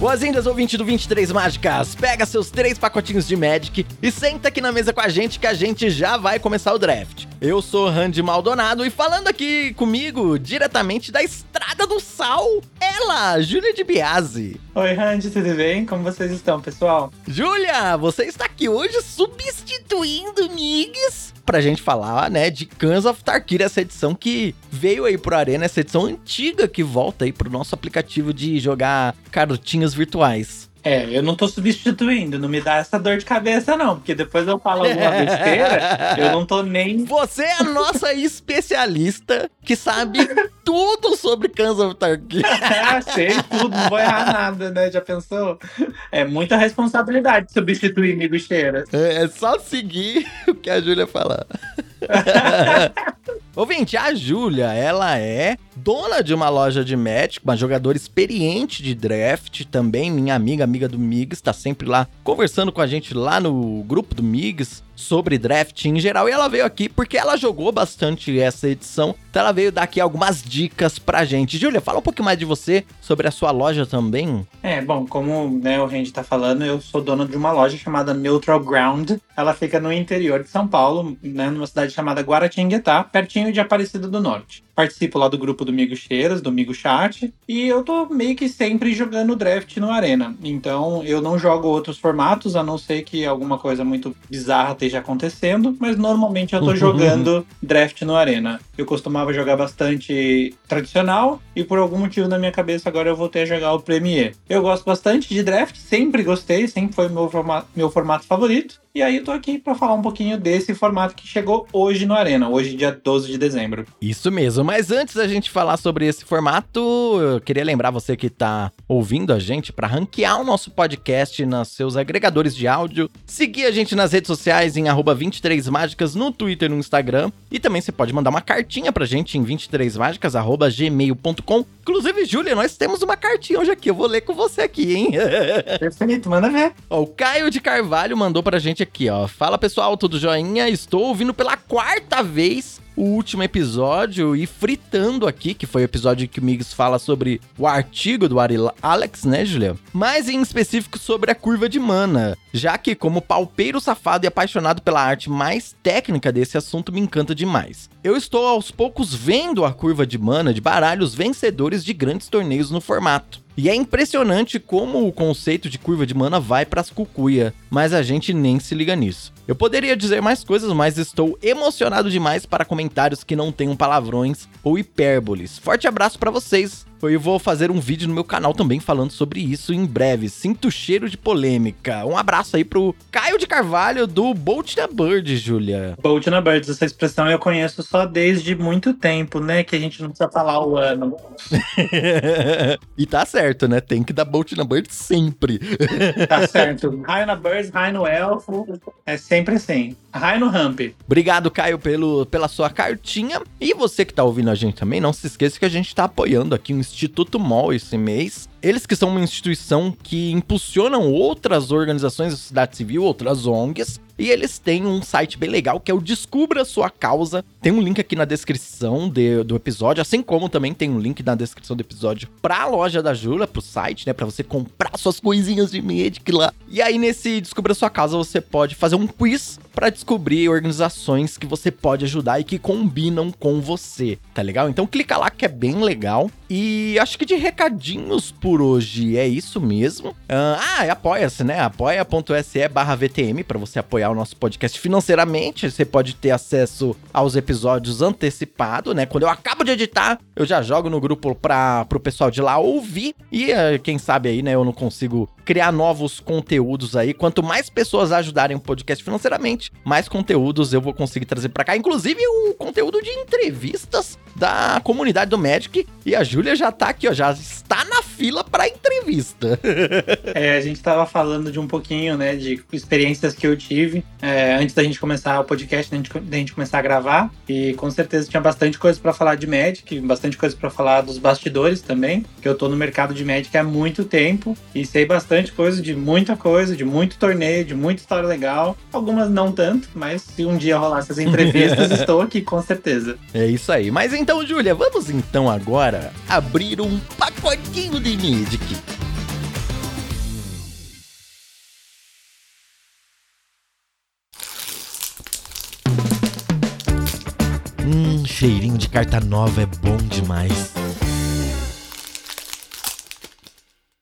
Boas-vindas, ouvinte do 23 Mágicas! Pega seus três pacotinhos de Magic e senta aqui na mesa com a gente que a gente já vai começar o draft. Eu sou Randy Maldonado e falando aqui comigo, diretamente da Estrada do Sal, ela, Júlia de Biase. Oi, Randy, tudo bem? Como vocês estão, pessoal? Júlia, você está aqui hoje substituindo Migs pra gente falar, né, de Cans of Tarkir, essa edição que veio aí pro Arena, essa edição antiga que volta aí pro nosso aplicativo de jogar cartinhas virtuais. É, eu não tô substituindo, não me dá essa dor de cabeça, não, porque depois eu falo alguma besteira, eu não tô nem. Você é a nossa especialista que sabe tudo sobre Cans of Tarkir. é, sei tudo, não vou errar nada, né? Já pensou? É muita responsabilidade substituir amigo cheira. É, é só seguir o que a Júlia falar. Ouvinte, a Júlia, ela é dona de uma loja de Magic, uma jogadora experiente de draft, também minha amiga, amiga do Migs, tá sempre lá conversando com a gente lá no grupo do Migs sobre draft em geral. E ela veio aqui porque ela jogou bastante essa edição. Então ela veio dar aqui algumas dicas pra gente. Júlia, fala um pouquinho mais de você, sobre a sua loja também. É, bom, como né, o Randy tá falando, eu sou dono de uma loja chamada Neutral Ground. Ela fica no interior de São Paulo, né, numa cidade chamada Guaratinguetá, pertinho de Aparecida do Norte participo lá do grupo do Migo Cheiras, do Migo Chat, e eu tô meio que sempre jogando draft no Arena. Então eu não jogo outros formatos, a não ser que alguma coisa muito bizarra esteja acontecendo, mas normalmente eu tô jogando draft no Arena. Eu costumava jogar bastante tradicional e por algum motivo na minha cabeça agora eu voltei a jogar o Premier. Eu gosto bastante de draft, sempre gostei, sempre foi meu formato, meu formato favorito. E aí eu tô aqui para falar um pouquinho desse formato que chegou hoje no Arena, hoje dia 12 de dezembro. Isso mesmo, mas antes da gente falar sobre esse formato, eu queria lembrar você que tá ouvindo a gente para ranquear o nosso podcast nos seus agregadores de áudio, seguir a gente nas redes sociais em 23mágicas no Twitter e no Instagram, e também você pode mandar uma cartinha pra gente em 23mágicas@gmail.com. Inclusive, Júlia, nós temos uma cartinha hoje aqui, eu vou ler com você aqui, hein? Perfeito, manda ver. Ó, o Caio de Carvalho mandou pra gente aqui, ó. Fala pessoal, tudo joinha? Estou ouvindo pela quarta vez o último episódio e fritando aqui, que foi o episódio que o Migs fala sobre o artigo do Ari Alex, né, Julia? Mas em específico sobre a curva de mana, já que como palpeiro safado e apaixonado pela arte mais técnica desse assunto me encanta demais. Eu estou aos poucos vendo a curva de mana de baralhos vencedores de grandes torneios no formato. E é impressionante como o conceito de curva de mana vai para as cucuia, mas a gente nem se liga nisso. Eu poderia dizer mais coisas, mas estou emocionado demais para comentários que não tenham palavrões ou hipérboles. Forte abraço para vocês. Eu vou fazer um vídeo no meu canal também falando sobre isso em breve. Sinto cheiro de polêmica. Um abraço aí pro Caio de Carvalho do Bolt na Bird, Júlia. Bolt na Bird, essa expressão eu conheço só desde muito tempo, né? Que a gente não precisa falar o ano. e tá certo, né? Tem que dar Bolt na Bird sempre. tá certo. Raio na Bird, raio no Elfo. É sempre assim. Raio no Ramp. Obrigado, Caio, pelo, pela sua cartinha. E você que tá ouvindo a gente também, não se esqueça que a gente tá apoiando aqui um Instituto MOL esse mês. Eles que são uma instituição que impulsionam outras organizações da sociedade civil, outras ONGs, e eles têm um site bem legal que é o Descubra Sua Causa. Tem um link aqui na descrição de, do episódio, assim como também tem um link na descrição do episódio pra loja da Jula, pro site, né? Pra você comprar suas coisinhas de Magic lá. E aí nesse Descubra Sua Causa você pode fazer um quiz para descobrir organizações que você pode ajudar e que combinam com você, tá legal? Então clica lá que é bem legal. E acho que de recadinhos por hoje é isso mesmo. ah, apoia-se, né? apoia.se barra VTM para você apoiar o nosso podcast financeiramente. Você pode ter acesso aos episódios antecipado, né? Quando eu acabo de editar, eu já jogo no grupo para pro pessoal de lá ouvir. E uh, quem sabe aí, né, eu não consigo criar novos conteúdos aí. Quanto mais pessoas ajudarem o podcast financeiramente, mais conteúdos eu vou conseguir trazer para cá. Inclusive o conteúdo de entrevistas da comunidade do Magic. E a Júlia já tá aqui, ó, já está na fila para entrevista. é, a gente tava falando de um pouquinho, né, de experiências que eu tive é, antes da gente começar o podcast, da gente, da gente começar a gravar. E com certeza tinha bastante coisa para falar de Magic, bastante coisa para falar dos bastidores também, que eu tô no mercado de Magic há muito tempo e sei bastante bastante coisa, de muita coisa, de muito torneio, de muita história legal. Algumas não tanto, mas se um dia rolar essas entrevistas, estou aqui com certeza. É isso aí. Mas então, Júlia, vamos então agora abrir um pacotinho de Nidic. Hum, cheirinho de carta nova é bom demais.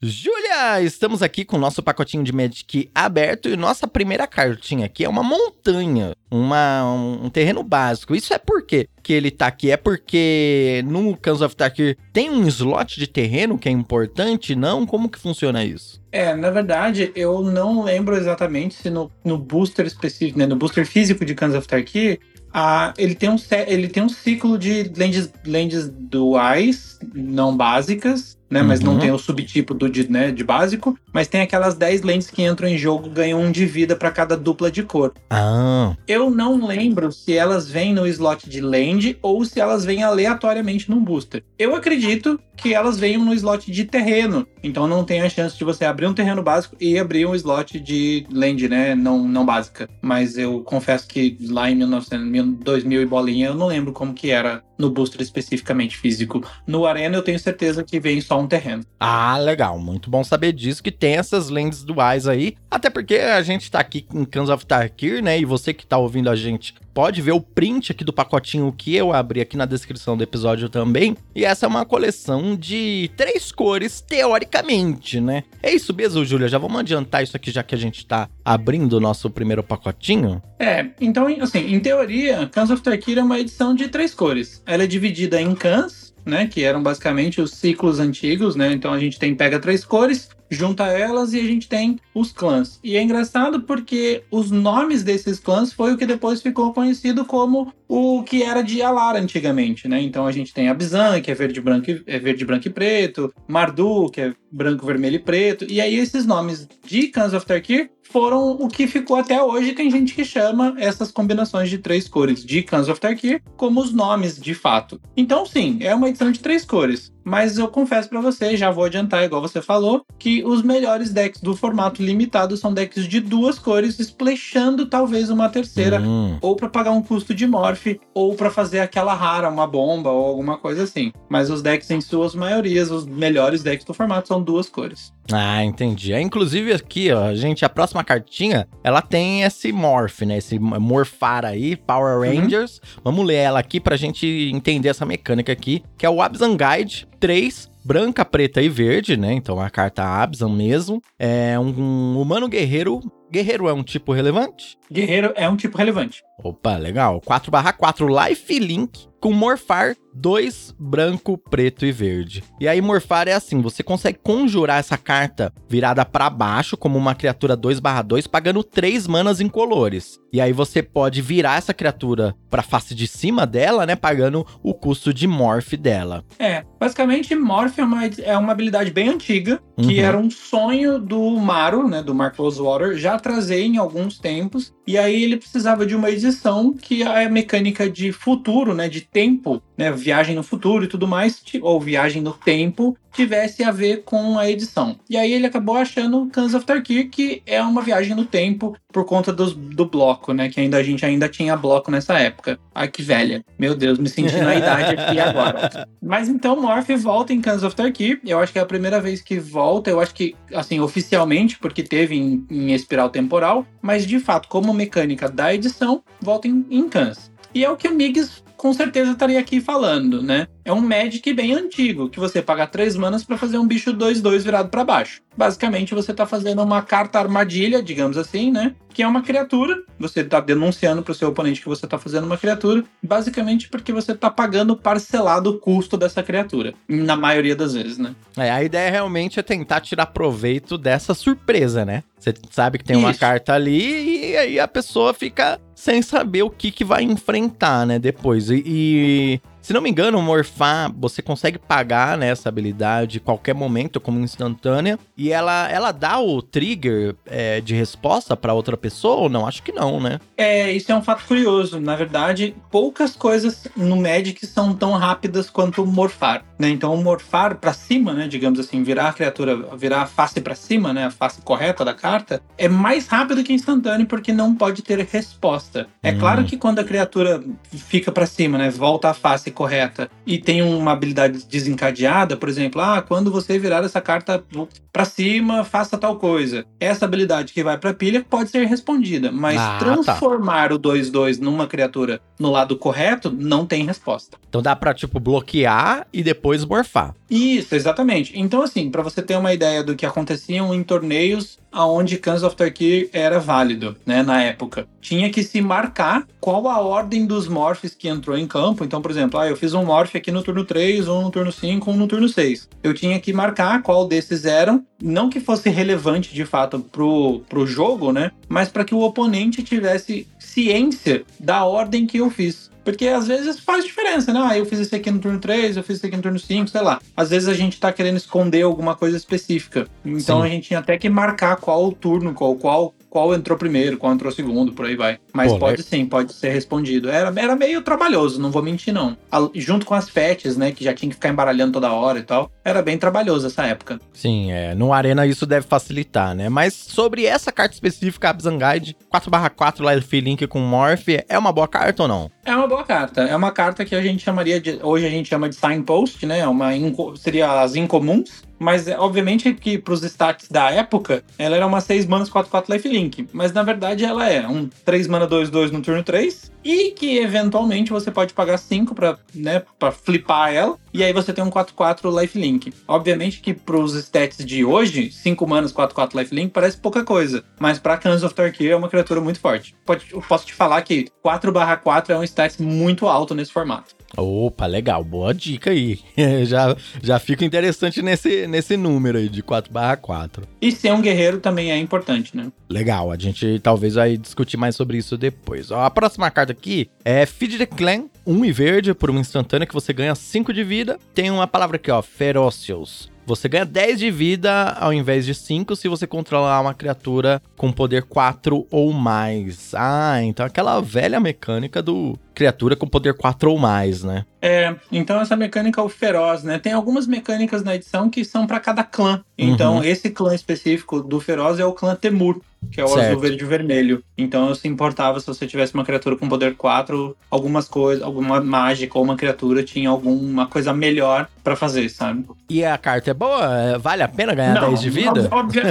Júlia, estamos aqui com o nosso pacotinho de Magic aberto e nossa primeira cartinha aqui é uma montanha, uma, um, terreno básico. Isso é por quê que ele tá aqui? É porque no Cans of Tarkir tem um slot de terreno que é importante? Não? Como que funciona isso? É, na verdade, eu não lembro exatamente se no, no booster específico, né, no booster físico de Cans of Tarkir, ah, ele, tem um, ele tem um ciclo de lentes, lentes duais, não básicas, né? Mas não uhum. tem o subtipo do de, né, de básico. Mas tem aquelas 10 lentes que entram em jogo, ganham um de vida para cada dupla de cor. Ah. Eu não lembro se elas vêm no slot de land ou se elas vêm aleatoriamente num booster. Eu acredito que elas venham no slot de terreno. Então não tem a chance de você abrir um terreno básico e abrir um slot de land, né? Não, não básica. Mas eu confesso que lá em 1900, 2000 e bolinha, eu não lembro como que era no booster especificamente físico. No Arena eu tenho certeza que vem só um terreno. Ah, legal. Muito bom saber disso, que tem essas lentes duais aí. Até porque a gente tá aqui em Cans of Tarkir, né? E você que tá ouvindo a gente pode ver o print aqui do pacotinho que eu abri aqui na descrição do episódio também. E essa é uma coleção de três cores, teoricamente, né? É isso mesmo, Júlia? Já vamos adiantar isso aqui, já que a gente tá abrindo o nosso primeiro pacotinho? É, então, assim, em teoria, Cans of Tarkir é uma edição de três cores. Ela é dividida em cans, né, que eram basicamente os ciclos antigos, né? Então a gente tem pega três cores, junta elas e a gente tem os clãs. E é engraçado porque os nomes desses clãs foi o que depois ficou conhecido como o que era de Alar antigamente, né? Então a gente tem Abzan, que é verde, branco, é verde, branco e preto, Mardu, que é branco, vermelho e preto. E aí esses nomes de Cans of Tarkir foram o que ficou até hoje. Tem gente que chama essas combinações de três cores de Cans of Tarkir como os nomes de fato. Então, sim, é uma edição de três cores. Mas eu confesso para você, já vou adiantar, igual você falou, que os melhores decks do formato limitado são decks de duas cores, splashando talvez uma terceira, uhum. ou para pagar um custo de morph, ou para fazer aquela rara, uma bomba ou alguma coisa assim. Mas os decks, em suas maiorias, os melhores decks do formato são duas cores. Ah, entendi. É, inclusive aqui, ó, gente, a próxima cartinha, ela tem esse morph, né? Esse morfar aí, Power uhum. Rangers. Uhum. Vamos ler ela aqui pra gente entender essa mecânica aqui, que é o Abzan Guide 3 branca, preta e verde, né? Então a carta Abzan mesmo. É um, um humano guerreiro. Guerreiro é um tipo relevante? Guerreiro é um tipo relevante. Opa, legal. 4/4 Life Link com morfar 2 branco, preto e verde. E aí morfar é assim, você consegue conjurar essa carta virada para baixo como uma criatura 2/2 pagando 3 manas incolores. E aí você pode virar essa criatura para face de cima dela, né, pagando o custo de morph dela. É, basicamente morph é uma, é uma habilidade bem antiga, que uhum. era um sonho do Maru, né, do Mark Rosewater, já trazer em alguns tempos. E aí ele precisava de uma edição que a mecânica de futuro, né, de tempo, né, viagem no futuro e tudo mais, ou viagem no tempo, tivesse a ver com a edição. E aí ele acabou achando Cans of Tarkir, que é uma viagem no tempo por conta dos, do bloco, né? Que ainda a gente ainda tinha bloco nessa época. Ai, que velha. Meu Deus, me senti na idade aqui agora. Mas então Morph volta em Cans of Tarkir. Eu acho que é a primeira vez que volta. Eu acho que, assim, oficialmente, porque teve em, em espiral temporal. Mas de fato, como mecânica da edição, volta em, em Cans. E é o que o Migs com certeza estaria aqui falando, né? É um Magic bem antigo, que você paga 3 manas para fazer um bicho 2-2 virado para baixo. Basicamente, você tá fazendo uma carta armadilha, digamos assim, né? Que é uma criatura. Você tá denunciando pro seu oponente que você tá fazendo uma criatura, basicamente porque você tá pagando parcelado o custo dessa criatura. Na maioria das vezes, né? É, a ideia realmente é tentar tirar proveito dessa surpresa, né? Você sabe que tem uma Isso. carta ali e aí a pessoa fica sem saber o que, que vai enfrentar, né, depois. E, e se não me engano, morfar, você consegue pagar né, habilidade qualquer momento como instantânea e ela, ela dá o trigger é, de resposta para outra pessoa ou não? Acho que não, né? É, isso é um fato curioso. Na verdade, poucas coisas no Magic são tão rápidas quanto morfar, né? Então, morfar para cima, né, digamos assim, virar a criatura, virar a face para cima, né, a face correta da carta, é mais rápido que instantâneo porque não pode ter resposta. É hum. claro que quando a criatura fica para cima, né, volta a face classe correta e tem uma habilidade desencadeada, por exemplo, ah, quando você virar essa carta para cima, faça tal coisa. Essa habilidade que vai para pilha pode ser respondida, mas ah, tá. transformar tá. o 2-2 numa criatura no lado correto não tem resposta. Então dá para tipo bloquear e depois morfar. Isso, exatamente. Então assim, para você ter uma ideia do que aconteciam em torneios aonde Cans of Tarkir era válido, né, na época. Tinha que se marcar qual a ordem dos morphs que entrou em campo. Então, por exemplo, ah, eu fiz um morph aqui no turno 3, um no turno 5, um no turno 6. Eu tinha que marcar qual desses eram, não que fosse relevante de fato pro, pro jogo, né, mas para que o oponente tivesse ciência da ordem que eu fiz. Porque às vezes faz diferença, né? Ah, eu fiz esse aqui no turno 3, eu fiz esse aqui no turno 5, sei lá. Às vezes a gente tá querendo esconder alguma coisa específica. Então Sim. a gente tinha até que marcar qual o turno, qual, qual qual entrou primeiro, qual entrou segundo, por aí vai. Mas Pô, pode sim, pode ser respondido. Era, era meio trabalhoso, não vou mentir, não. A, junto com as fetches, né, que já tinha que ficar embaralhando toda hora e tal, era bem trabalhoso essa época. Sim, é. No Arena isso deve facilitar, né? Mas sobre essa carta específica, a Abzanguide 4/4 Life Link com Morph, é uma boa carta ou não? É uma boa carta. É uma carta que a gente chamaria de. Hoje a gente chama de signpost, né? Uma, seria as incomuns. Mas, é, obviamente, que para os stats da época, ela era uma 6 manas 4-4 lifelink. Mas, na verdade, ela é um 3 mana 2-2 no turno 3. E que, eventualmente, você pode pagar 5 para né, pra flipar ela. E aí você tem um 4-4 lifelink. Obviamente que para os stats de hoje, 5 manas 4-4 lifelink parece pouca coisa. Mas para Cans of Tarkir é uma criatura muito forte. Pode, eu posso te falar que 4/4 é um stat muito alto nesse formato. Opa, legal, boa dica aí. já, já fica interessante nesse, nesse número aí de 4/4. E ser um guerreiro também é importante, né? Legal, a gente talvez vai discutir mais sobre isso depois. Ó, a próxima carta aqui é Feed the Clan, 1 um e verde por uma instantânea que você ganha 5 de vida. Tem uma palavra aqui, ó, Ferocious. Você ganha 10 de vida ao invés de 5 se você controlar uma criatura com poder 4 ou mais. Ah, então aquela velha mecânica do criatura com poder 4 ou mais, né? É, então essa mecânica é o feroz, né? Tem algumas mecânicas na edição que são para cada clã. Então, uhum. esse clã específico do feroz é o clã Temur, que é o certo. azul, verde e vermelho. Então, se importava se você tivesse uma criatura com poder 4, algumas coisas, alguma mágica ou uma criatura tinha alguma coisa melhor para fazer, sabe? E a carta é boa? Vale a pena ganhar não, 10 de vida? Obvia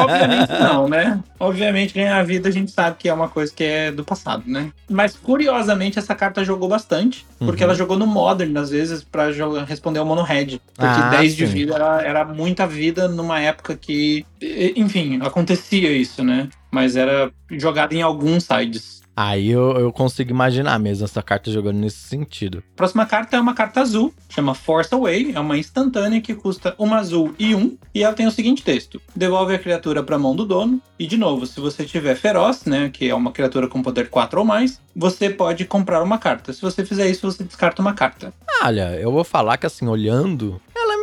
obviamente não, né? Obviamente, ganhar vida a gente sabe que é uma coisa que é do passado, né? Mas, curiosamente, essa carta jogou bastante, porque uhum. ela jogou no Modern, às vezes, pra responder ao Mono Red. Porque ah, 10 sim. de vida era, era muita vida numa época que, enfim, acontecia isso, né? Mas era jogada em alguns sides. Aí eu, eu consigo imaginar mesmo essa carta jogando nesse sentido. Próxima carta é uma carta azul, chama Force Away, é uma instantânea que custa uma azul e um, e ela tem o seguinte texto: devolve a criatura para a mão do dono, e de novo, se você tiver feroz, né, que é uma criatura com poder 4 ou mais, você pode comprar uma carta. Se você fizer isso, você descarta uma carta. Olha, eu vou falar que assim, olhando,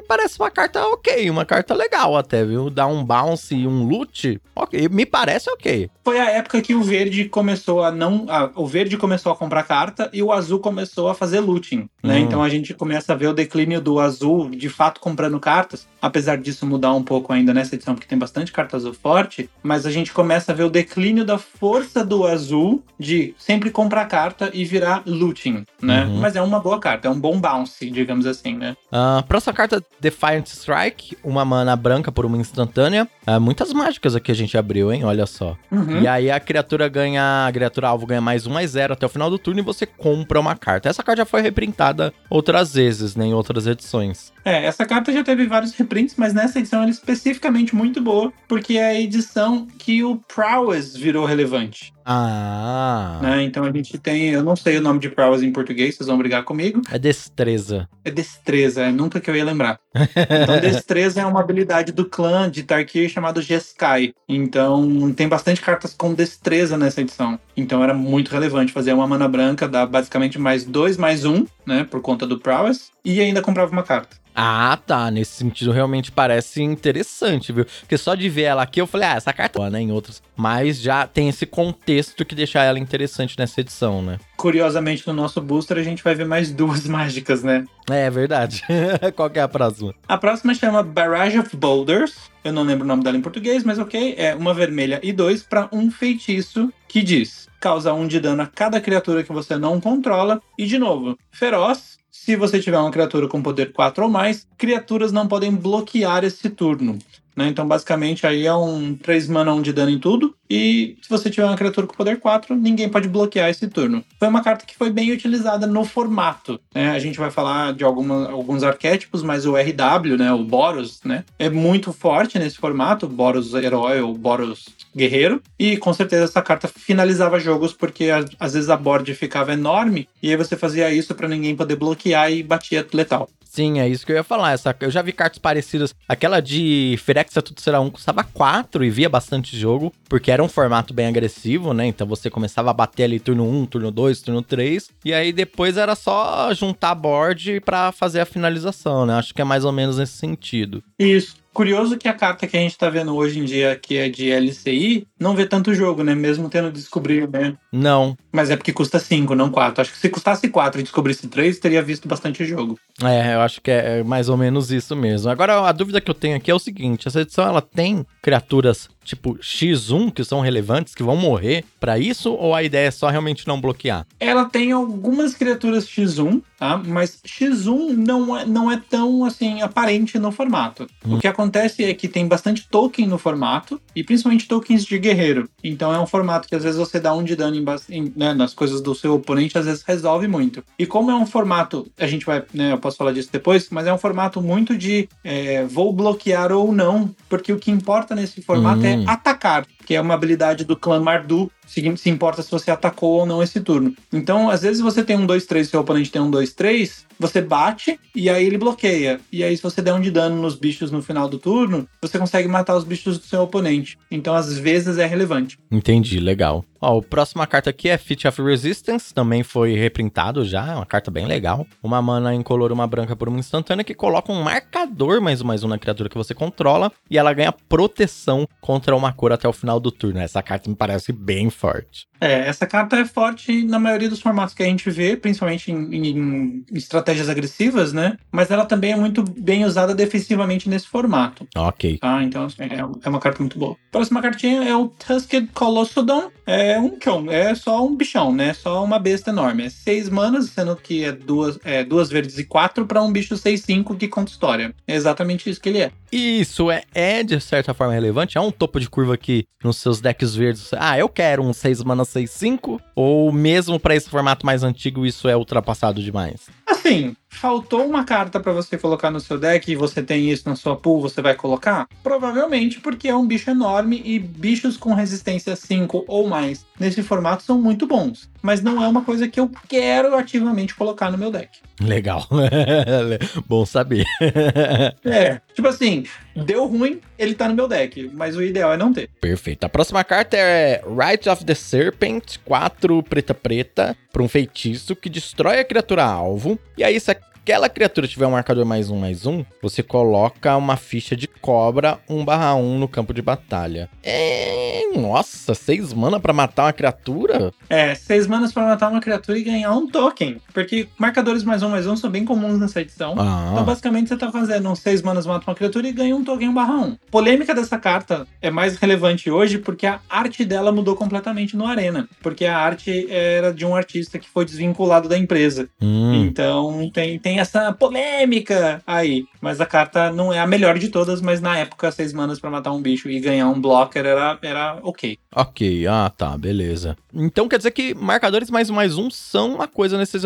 parece uma carta ok, uma carta legal até, viu? Dar um bounce e um loot, ok, me parece ok. Foi a época que o verde começou a não. A, o verde começou a comprar carta e o azul começou a fazer looting, né? Hum. Então a gente começa a ver o declínio do azul de fato comprando cartas, apesar disso mudar um pouco ainda nessa edição, porque tem bastante carta azul forte, mas a gente começa a ver o declínio da força do azul de sempre comprar carta e virar looting, né? Uhum. Mas é uma boa carta, é um bom bounce, digamos assim, né? Uh, próxima carta Defiant Strike, uma mana branca por uma instantânea. É, muitas mágicas aqui a gente abriu, hein? Olha só. Uhum. E aí a criatura ganha. A criatura alvo ganha mais um mais zero até o final do turno e você compra uma carta. Essa carta já foi reprintada outras vezes, né? Em outras edições. É, essa carta já teve vários reprints, mas nessa edição ela é especificamente muito boa, porque é a edição que o Prowess virou relevante. Ah. Né? Então a gente tem, eu não sei o nome de Prowess em português, vocês vão brigar comigo. É destreza. É destreza, é nunca que eu ia lembrar. Então destreza é uma habilidade do clã de Tarkir chamado Jeskai. Então tem bastante cartas com destreza nessa edição. Então era muito relevante fazer uma mana branca, dar basicamente mais dois mais um, né, por conta do Prowess, e ainda comprava uma carta. Ah, tá. Nesse sentido, realmente parece interessante, viu? Porque só de ver ela aqui, eu falei, ah, essa carta é né, em outras. Mas já tem esse contexto que deixa ela interessante nessa edição, né? Curiosamente, no nosso booster, a gente vai ver mais duas mágicas, né? É, verdade. Qual que é a próxima? A próxima chama Barrage of Boulders. Eu não lembro o nome dela em português, mas ok. É uma vermelha e dois para um feitiço que diz: causa um de dano a cada criatura que você não controla. E de novo, feroz se você tiver uma criatura com poder 4 ou mais, criaturas não podem bloquear esse turno. Né? Então, basicamente, aí é um 3 mana 1 de dano em tudo. E se você tiver uma criatura com poder 4, ninguém pode bloquear esse turno. Foi uma carta que foi bem utilizada no formato. Né? A gente vai falar de alguma, alguns arquétipos, mas o RW, né, o Boros, né, é muito forte nesse formato. Boros herói ou Boros guerreiro. E com certeza essa carta finalizava jogos porque às vezes a board ficava enorme e aí você fazia isso para ninguém poder bloquear e batia letal. Sim, é isso que eu ia falar. Essa, eu já vi cartas parecidas. Aquela de Ferexa Tudo Será 1 custava 4 e via bastante jogo, porque era um formato bem agressivo, né? Então você começava a bater ali turno 1, turno 2, turno 3. E aí depois era só juntar board para fazer a finalização, né? Acho que é mais ou menos nesse sentido. Isso. Curioso que a carta que a gente tá vendo hoje em dia, que é de LCI, não vê tanto jogo, né? Mesmo tendo descobrir, né? Não. Mas é porque custa 5, não 4. Acho que se custasse 4 e descobrisse 3, teria visto bastante jogo. É, eu acho que é mais ou menos isso mesmo. Agora, a dúvida que eu tenho aqui é o seguinte: essa edição ela tem criaturas tipo X1 que são relevantes, que vão morrer para isso, ou a ideia é só realmente não bloquear? Ela tem algumas criaturas X1, tá? Mas X1 não é, não é tão assim aparente no formato. Hum. O que acontece é que tem bastante token no formato, e principalmente tokens de guerreiro. Então é um formato que às vezes você dá um de dano em, em, né, nas coisas do seu oponente, às vezes resolve muito. E como é um formato, a gente vai, né, eu posso falar disso depois, mas é um formato muito de é, vou bloquear ou não, porque o que importa nesse formato é hum. é atacar que é uma habilidade do clã Mardu, se, se importa se você atacou ou não esse turno. Então, às vezes você tem um 2-3 e seu oponente tem um 2-3, você bate e aí ele bloqueia. E aí, se você der um de dano nos bichos no final do turno, você consegue matar os bichos do seu oponente. Então, às vezes, é relevante. Entendi, legal. Ó, a próxima carta aqui é Fit of Resistance, também foi reprintado já, é uma carta bem legal. Uma mana incolor, uma branca por uma instantânea que coloca um marcador mais um mais um na criatura que você controla e ela ganha proteção contra uma cor até o final do turno. Essa carta me parece bem forte. É, essa carta é forte na maioria dos formatos que a gente vê, principalmente em, em, estratégias agressivas, né? Mas ela também é muito bem usada defensivamente nesse formato. Ok. Tá, então assim, é, é uma carta muito boa. Próxima cartinha é o Tusked Colossodon. É um Kion, é só um bichão, né? Só uma besta enorme. É seis manas, sendo que é duas, é, duas verdes e quatro para um bicho 6-5 que conta história. É exatamente isso que ele é. Isso é, é de certa forma relevante. É um topo de curva que nos seus decks verdes. Ah, eu quero um 6 mana 6-5? Ou mesmo para esse formato mais antigo isso é ultrapassado demais? Assim, faltou uma carta para você colocar no seu deck e você tem isso na sua pool, você vai colocar? Provavelmente porque é um bicho enorme e bichos com resistência 5 ou mais nesse formato são muito bons. Mas não é uma coisa que eu quero ativamente colocar no meu deck. Legal. Bom saber. é, tipo assim, deu ruim, ele tá no meu deck, mas o ideal é não ter. Perfeito. A próxima carta é Right of the Serpent, 4 preta preta, para um feitiço que destrói a criatura alvo. E aí, se aquela criatura tiver um marcador mais um, mais um, você coloca uma ficha de cobra 1 barra 1 no campo de batalha. É. Nossa, 6 mana para matar uma criatura? É, 6 manas para matar uma criatura e ganhar um token. Porque marcadores mais um, mais um são bem comuns nessa edição. Ah. Então, basicamente, você tá fazendo um 6 manas mata uma criatura e ganha um token 1 barra 1. Polêmica dessa carta é mais relevante hoje porque a arte dela mudou completamente no Arena. Porque a arte era de um artista que foi desvinculado da empresa. Hum. Então, tem, tem essa polêmica aí. Mas a carta não é a melhor de todas, mas na época, seis manas para matar um bicho e ganhar um blocker era, era ok. Ok, ah tá, beleza. Então quer dizer que marcadores mais mais um são uma coisa nesse.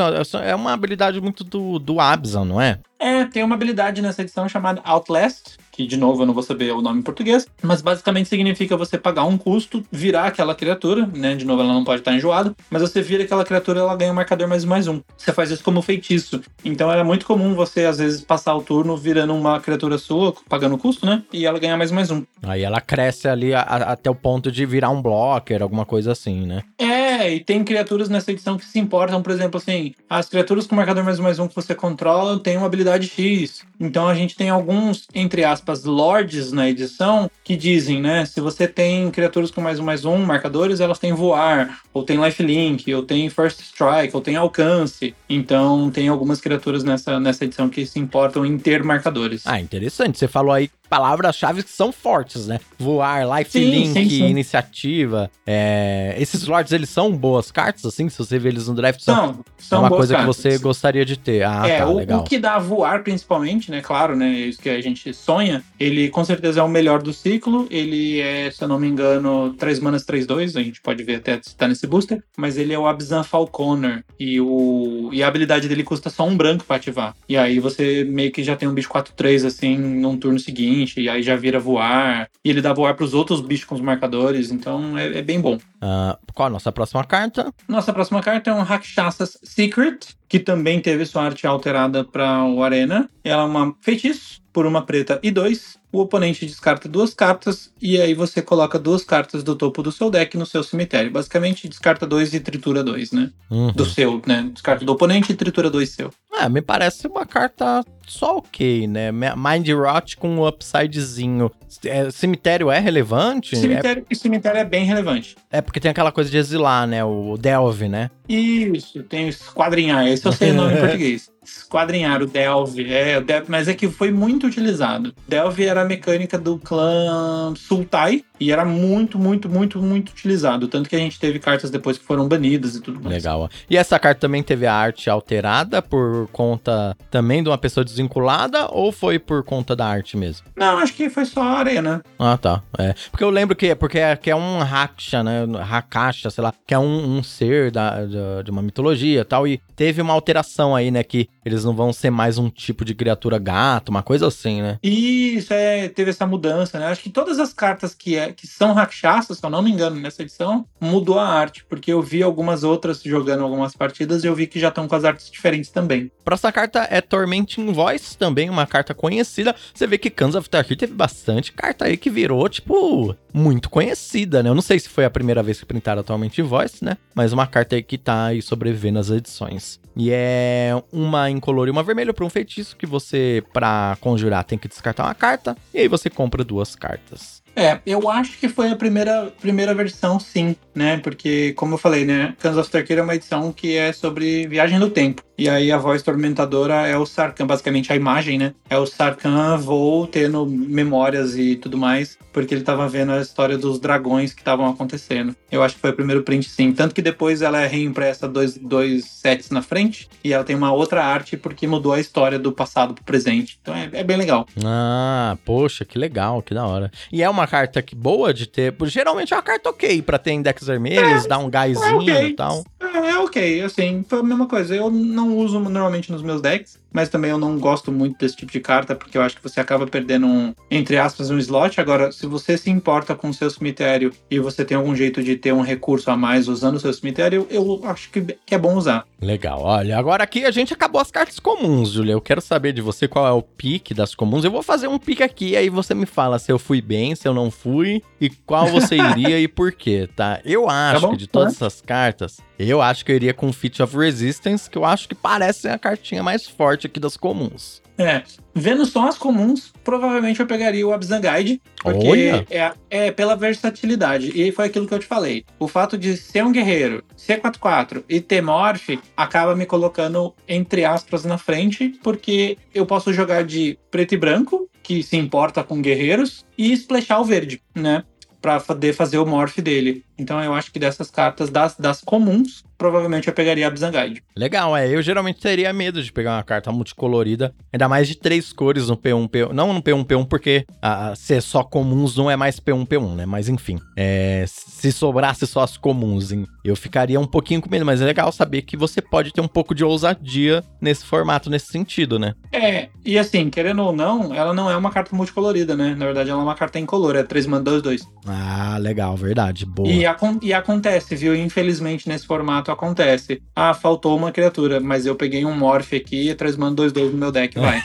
É uma habilidade muito do, do Abzan, não é? É, tem uma habilidade nessa edição chamada Outlast, que de novo eu não vou saber o nome em português, mas basicamente significa você pagar um custo, virar aquela criatura, né? De novo, ela não pode estar enjoada, mas você vira aquela criatura ela ganha um marcador mais mais um. Você faz isso como feitiço. Então era muito comum você, às vezes, passar o turno virando uma criatura sua, pagando custo, né? E ela ganha mais mais um. Aí ela cresce ali a, a, até o ponto de virar um blocker, alguma coisa assim, né? É, e tem criaturas nessa edição que se importam, por exemplo, assim, as criaturas com marcador mais mais um que você controla têm uma habilidade habilidade X. Então a gente tem alguns, entre aspas, lords na edição que dizem, né? Se você tem criaturas com mais um mais um marcadores, elas têm voar, ou tem lifelink, ou tem first strike, ou tem alcance. Então tem algumas criaturas nessa, nessa edição que se importam em ter marcadores. Ah, interessante. Você falou aí palavras-chave que são fortes, né? Voar, lifelink, sim, sim, sim. iniciativa. É... Esses lords, eles são boas cartas, assim? Se você vê eles no draft, são, são, são uma coisa cartas. que você gostaria de ter. Ah, é, tá, o, legal. o que dá voar, principalmente, né? Claro, né? Isso que a gente sonha. Ele com certeza é o melhor do ciclo. Ele é, se eu não me engano, 3 manas 3-2. A gente pode ver até se tá nesse booster. Mas ele é o Abzan Falconer. E, o, e a habilidade dele custa só um branco pra ativar. E aí você meio que já tem um bicho 4-3 assim num turno seguinte. E aí já vira voar. E ele dá voar pros outros bichos com os marcadores. Então é, é bem bom. Uh, qual a nossa próxima carta? Nossa próxima carta é um Rakshasas Secret, que também teve sua arte alterada para o Arena. Ela é uma feitiço por uma preta e dois o oponente descarta duas cartas e aí você coloca duas cartas do topo do seu deck no seu cemitério. Basicamente, descarta dois e tritura dois, né? Uhum. Do seu, né? Descarta do oponente e tritura dois seu. É, me parece uma carta só ok, né? Mind Rot com um upsidezinho. É, cemitério é relevante? Cemitério, é... cemitério é bem relevante. É porque tem aquela coisa de exilar, né? O Delve, né? Isso, tem o esquadrinhar. Esse eu sei o nome em português. Esquadrinhar, o Delve. É, o Delve, mas é que foi muito utilizado. Delve era a mecânica do clã Sultai e era muito, muito, muito, muito utilizado. Tanto que a gente teve cartas depois que foram banidas e tudo mais. Legal. E essa carta também teve a arte alterada por conta também de uma pessoa desvinculada ou foi por conta da arte mesmo? Não, acho que foi só a arena. Ah, tá. É. Porque eu lembro que, porque é, que é um Raksha, né? Hakasha, sei lá, que é um, um ser da, de, de uma mitologia e tal. E teve uma alteração aí, né? Que eles não vão ser mais um tipo de criatura gato, uma coisa assim, né? Isso, é, teve essa mudança, né? Acho que todas as cartas que, é, que são rakshasas, se eu não me engano, nessa edição, mudou a arte, porque eu vi algumas outras jogando algumas partidas e eu vi que já estão com as artes diferentes também. Próxima carta é Tormenting Voice, também uma carta conhecida. Você vê que Cans of Tarkir teve bastante carta aí que virou, tipo, muito conhecida, né? Eu não sei se foi a primeira vez que printaram Tormenting Voice, né? Mas uma carta aí que tá aí sobrevivendo nas edições. E é uma incolor e uma vermelha para um feitiço que você, para conjurar, tem que descartar uma carta. E aí você compra duas cartas. É, eu acho que foi a primeira, primeira versão, sim, né? Porque, como eu falei, né? Cans of Tarkir é uma edição que é sobre viagem no tempo. E aí a voz tormentadora é o Sarkhan, basicamente a imagem, né? É o Sarkhan voo tendo memórias e tudo mais, porque ele tava vendo a história dos dragões que estavam acontecendo. Eu acho que foi o primeiro print, sim. Tanto que depois ela é reimpressa dois, dois sets na frente e ela tem uma outra arte porque mudou a história do passado pro presente. Então é, é bem legal. Ah, poxa, que legal, que da hora. E é uma carta que boa de ter. Geralmente é uma carta ok pra ter index vermelhos, é, dar um gásinho é okay. e tal. É, é ok, assim, foi a mesma coisa. Eu não uso normalmente nos meus decks mas também eu não gosto muito desse tipo de carta, porque eu acho que você acaba perdendo um, entre aspas, um slot. Agora, se você se importa com o seu cemitério e você tem algum jeito de ter um recurso a mais usando o seu cemitério, eu acho que, que é bom usar. Legal, olha, agora aqui a gente acabou as cartas comuns, Julia. Eu quero saber de você qual é o pique das comuns. Eu vou fazer um pique aqui, aí você me fala se eu fui bem, se eu não fui, e qual você iria e por quê, tá? Eu tá acho tá que de todas essas cartas, eu acho que eu iria com Feat of Resistance, que eu acho que parece a cartinha mais forte aqui das comuns. É, vendo só as comuns, provavelmente eu pegaria o Abzan Guide, porque é, é, pela versatilidade. E foi aquilo que eu te falei. O fato de ser um guerreiro, ser 4-4 e ter morph, acaba me colocando, entre aspas, na frente, porque eu posso jogar de preto e branco, que se importa com guerreiros, e splashar o verde, né? Pra poder fazer o morph dele. Então eu acho que dessas cartas das, das comuns, provavelmente eu pegaria a Bizangaide. Legal, é. Eu geralmente teria medo de pegar uma carta multicolorida, ainda mais de três cores no P1, P1. Não no P1, P1, porque a, ser só comuns não é mais P1, P1, né? Mas enfim, é, se sobrasse só as comuns, hein? eu ficaria um pouquinho com medo, mas é legal saber que você pode ter um pouco de ousadia nesse formato, nesse sentido, né? É, e assim, querendo ou não, ela não é uma carta multicolorida, né? Na verdade, ela é uma carta incolor, é 3 mana 2, 2. Ah, legal, verdade, boa. E, e acontece, viu? Infelizmente, nesse formato acontece. Ah, faltou uma criatura, mas eu peguei um Morph aqui e três mana 2-2 no meu deck, vai.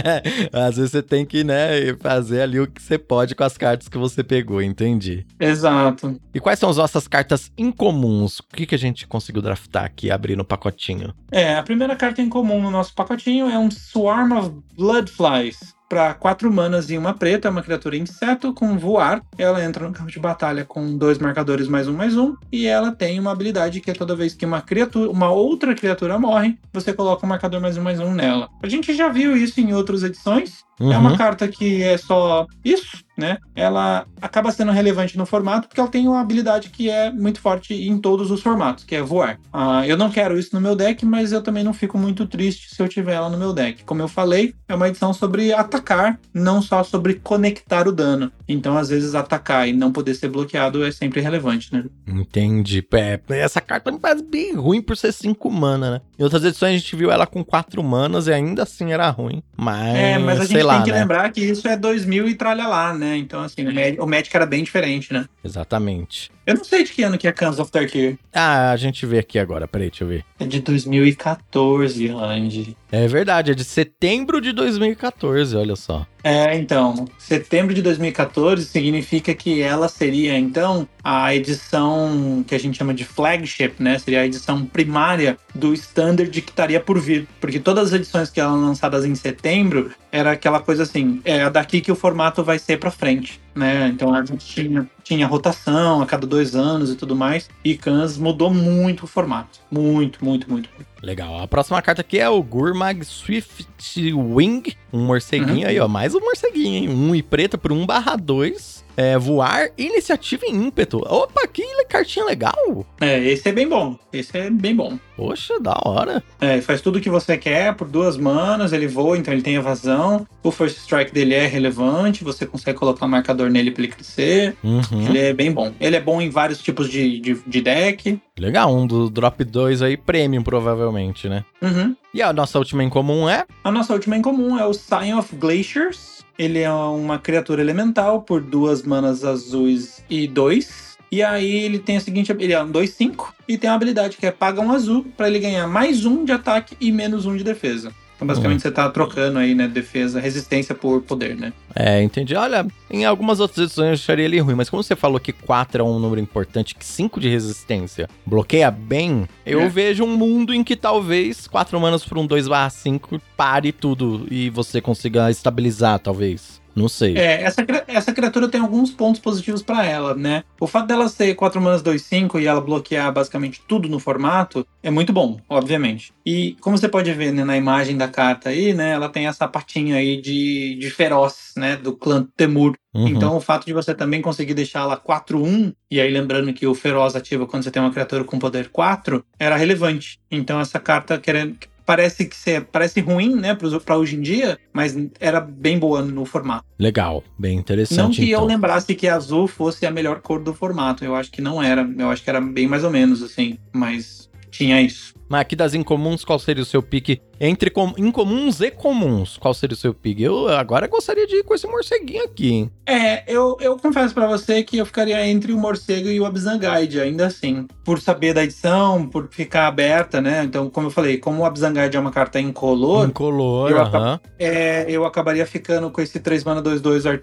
Às vezes você tem que, né, fazer ali o que você pode com as cartas que você pegou, entendi. Exato. E quais são as nossas cartas incomuns? O que, que a gente conseguiu draftar aqui, abrir no pacotinho? É, a primeira carta incomum no nosso pacotinho é um Swarm of Bloodflies para quatro manas e uma preta, é uma criatura inseto com voar. Ela entra no campo de batalha com dois marcadores mais um mais um, e ela tem uma habilidade que é toda vez que uma criatura, uma outra criatura morre, você coloca um marcador mais um mais um nela. A gente já viu isso em outras edições. Uhum. É uma uhum. carta que é só isso, né? Ela acaba sendo relevante no formato porque ela tem uma habilidade que é muito forte em todos os formatos, que é voar. Uh, eu não quero isso no meu deck, mas eu também não fico muito triste se eu tiver ela no meu deck. Como eu falei, é uma edição sobre atacar, não só sobre conectar o dano. Então, às vezes, atacar e não poder ser bloqueado é sempre relevante, né? Entendi. É, essa carta me parece bem ruim por ser 5 mana, né? Em outras edições a gente viu ela com 4 manas e ainda assim era ruim. Mas. É, mas a gente lá, tem que né? lembrar que isso é 2000 e tralha lá, né? Então, assim, o Magic era bem diferente, né? Exatamente. Eu não sei de que ano que é Cans of Tarkir. Ah, a gente vê aqui agora, peraí, deixa eu ver. É de 2014, Randy. É verdade, é de setembro de 2014, olha só. É, então, setembro de 2014 significa que ela seria, então, a edição que a gente chama de flagship, né? Seria a edição primária do standard que estaria por vir. Porque todas as edições que eram lançadas em setembro era aquela coisa assim, é daqui que o formato vai ser para frente, né? Então a gente tinha, tinha rotação a cada dois anos e tudo mais. E Cans mudou muito o formato. Muito, muito, muito. Legal. A próxima carta aqui é o Gurmag Swift Wing. Um morceguinho uhum. aí, ó. Mais um morceguinho, hein? Um e preta por 1 barra 2 é, voar, iniciativa e ímpeto. Opa, que cartinha legal! É, esse é bem bom. Esse é bem bom. Poxa, da hora. É, faz tudo o que você quer por duas manas, ele voa, então ele tem evasão. O first strike dele é relevante, você consegue colocar um marcador nele pra ele crescer. Uhum. Ele é bem bom. Ele é bom em vários tipos de, de, de deck. Legal, um do drop 2 aí, premium, provavelmente, né? Uhum. E a nossa última em comum é? A nossa última em comum é o Sign of Glaciers. Ele é uma criatura elemental por duas manas azuis e dois. E aí ele tem a seguinte, ele é um 2-5 e tem uma habilidade que é paga um azul para ele ganhar mais um de ataque e menos um de defesa. Então, basicamente, você tá trocando aí, né, defesa, resistência por poder, né? É, entendi. Olha, em algumas outras edições eu acharia ele ruim, mas como você falou que 4 é um número importante, que 5 de resistência bloqueia bem, eu é. vejo um mundo em que talvez 4 manas por um 2/5 pare tudo e você consiga estabilizar, talvez. Não sei. É, essa, essa criatura tem alguns pontos positivos para ela, né? O fato dela ser 4 manas 2, 5 e ela bloquear basicamente tudo no formato é muito bom, obviamente. E como você pode ver né, na imagem da carta aí, né? Ela tem essa patinha aí de, de feroz, né? Do clã Temur. Uhum. Então o fato de você também conseguir deixar ela 4-1, e aí lembrando que o feroz ativa quando você tem uma criatura com poder 4, era relevante. Então essa carta, querendo, parece que ser, parece ruim, né, para hoje em dia, mas era bem boa no formato. Legal, bem interessante. Não que então. eu lembrasse que azul fosse a melhor cor do formato, eu acho que não era, eu acho que era bem mais ou menos assim, mas tinha isso. Mas aqui das incomuns, qual seria o seu pique entre com, incomuns e comuns, qual seria o seu pick? Eu agora gostaria de ir com esse morceguinho aqui, hein? É, eu, eu confesso para você que eu ficaria entre o morcego e o Abzangaide, ainda assim. Por saber da edição, por ficar aberta, né? Então, como eu falei, como o Abzangaide é uma carta incolor... Incolor, eu, uh -huh. é, eu acabaria ficando com esse 3 mana 2-2 art,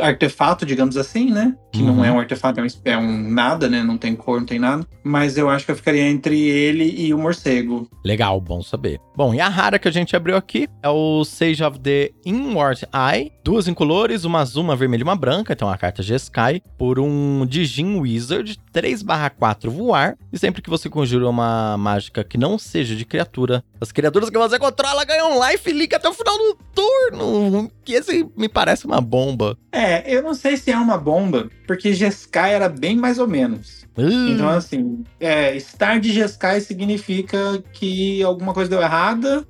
artefato, digamos assim, né? Que uhum. não é um artefato, é um, é um nada, né? Não tem cor, não tem nada. Mas eu acho que eu ficaria entre ele e o morcego. Legal, bom saber. Bom, e a rara que a gente abriu aqui é o Sage of the Inward Eye. Duas incolores, uma azul, uma vermelha e uma branca. Então a carta Jeskai. Por um Digin Wizard, 3/4 voar. E sempre que você conjura uma mágica que não seja de criatura, as criaturas que você controla ganham life link até o final do turno. Que esse me parece uma bomba. É, eu não sei se é uma bomba, porque Jeskai era bem mais ou menos. Uh. Então, assim, é, estar de Jeskai significa que alguma coisa deu errada,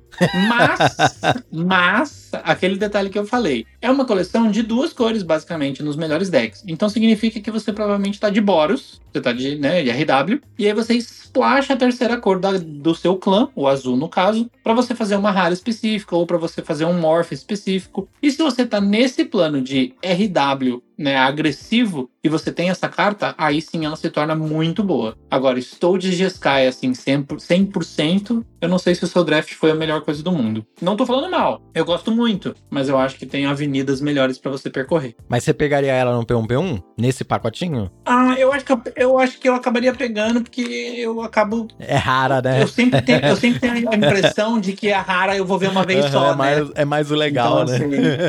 mas, mas, aquele detalhe que eu falei, é uma coleção de duas cores, basicamente, nos melhores decks. Então significa que você provavelmente está de Boros, você tá de, né, de RW, e aí você splasha a terceira cor da, do seu clã, o azul no caso, para você fazer uma rara específica ou para você fazer um morph específico. E se você tá nesse plano de RW, né, agressivo, e você tem essa carta, aí sim ela se torna muito boa. Agora, estou de Jeskai, assim, 100%, 100%, eu não sei se o seu draft foi a melhor coisa do mundo. Não tô falando mal, eu gosto muito, mas eu acho que tem avenidas melhores para você percorrer. Mas você pegaria ela no P1P1? Nesse pacotinho? Ah, eu acho que eu, eu acho que eu acabaria pegando, porque eu acabo. É rara, né? Eu sempre, tenho, eu sempre tenho a impressão de que a rara eu vou ver uma vez só, é né? Mais, é mais o legal, Então, né?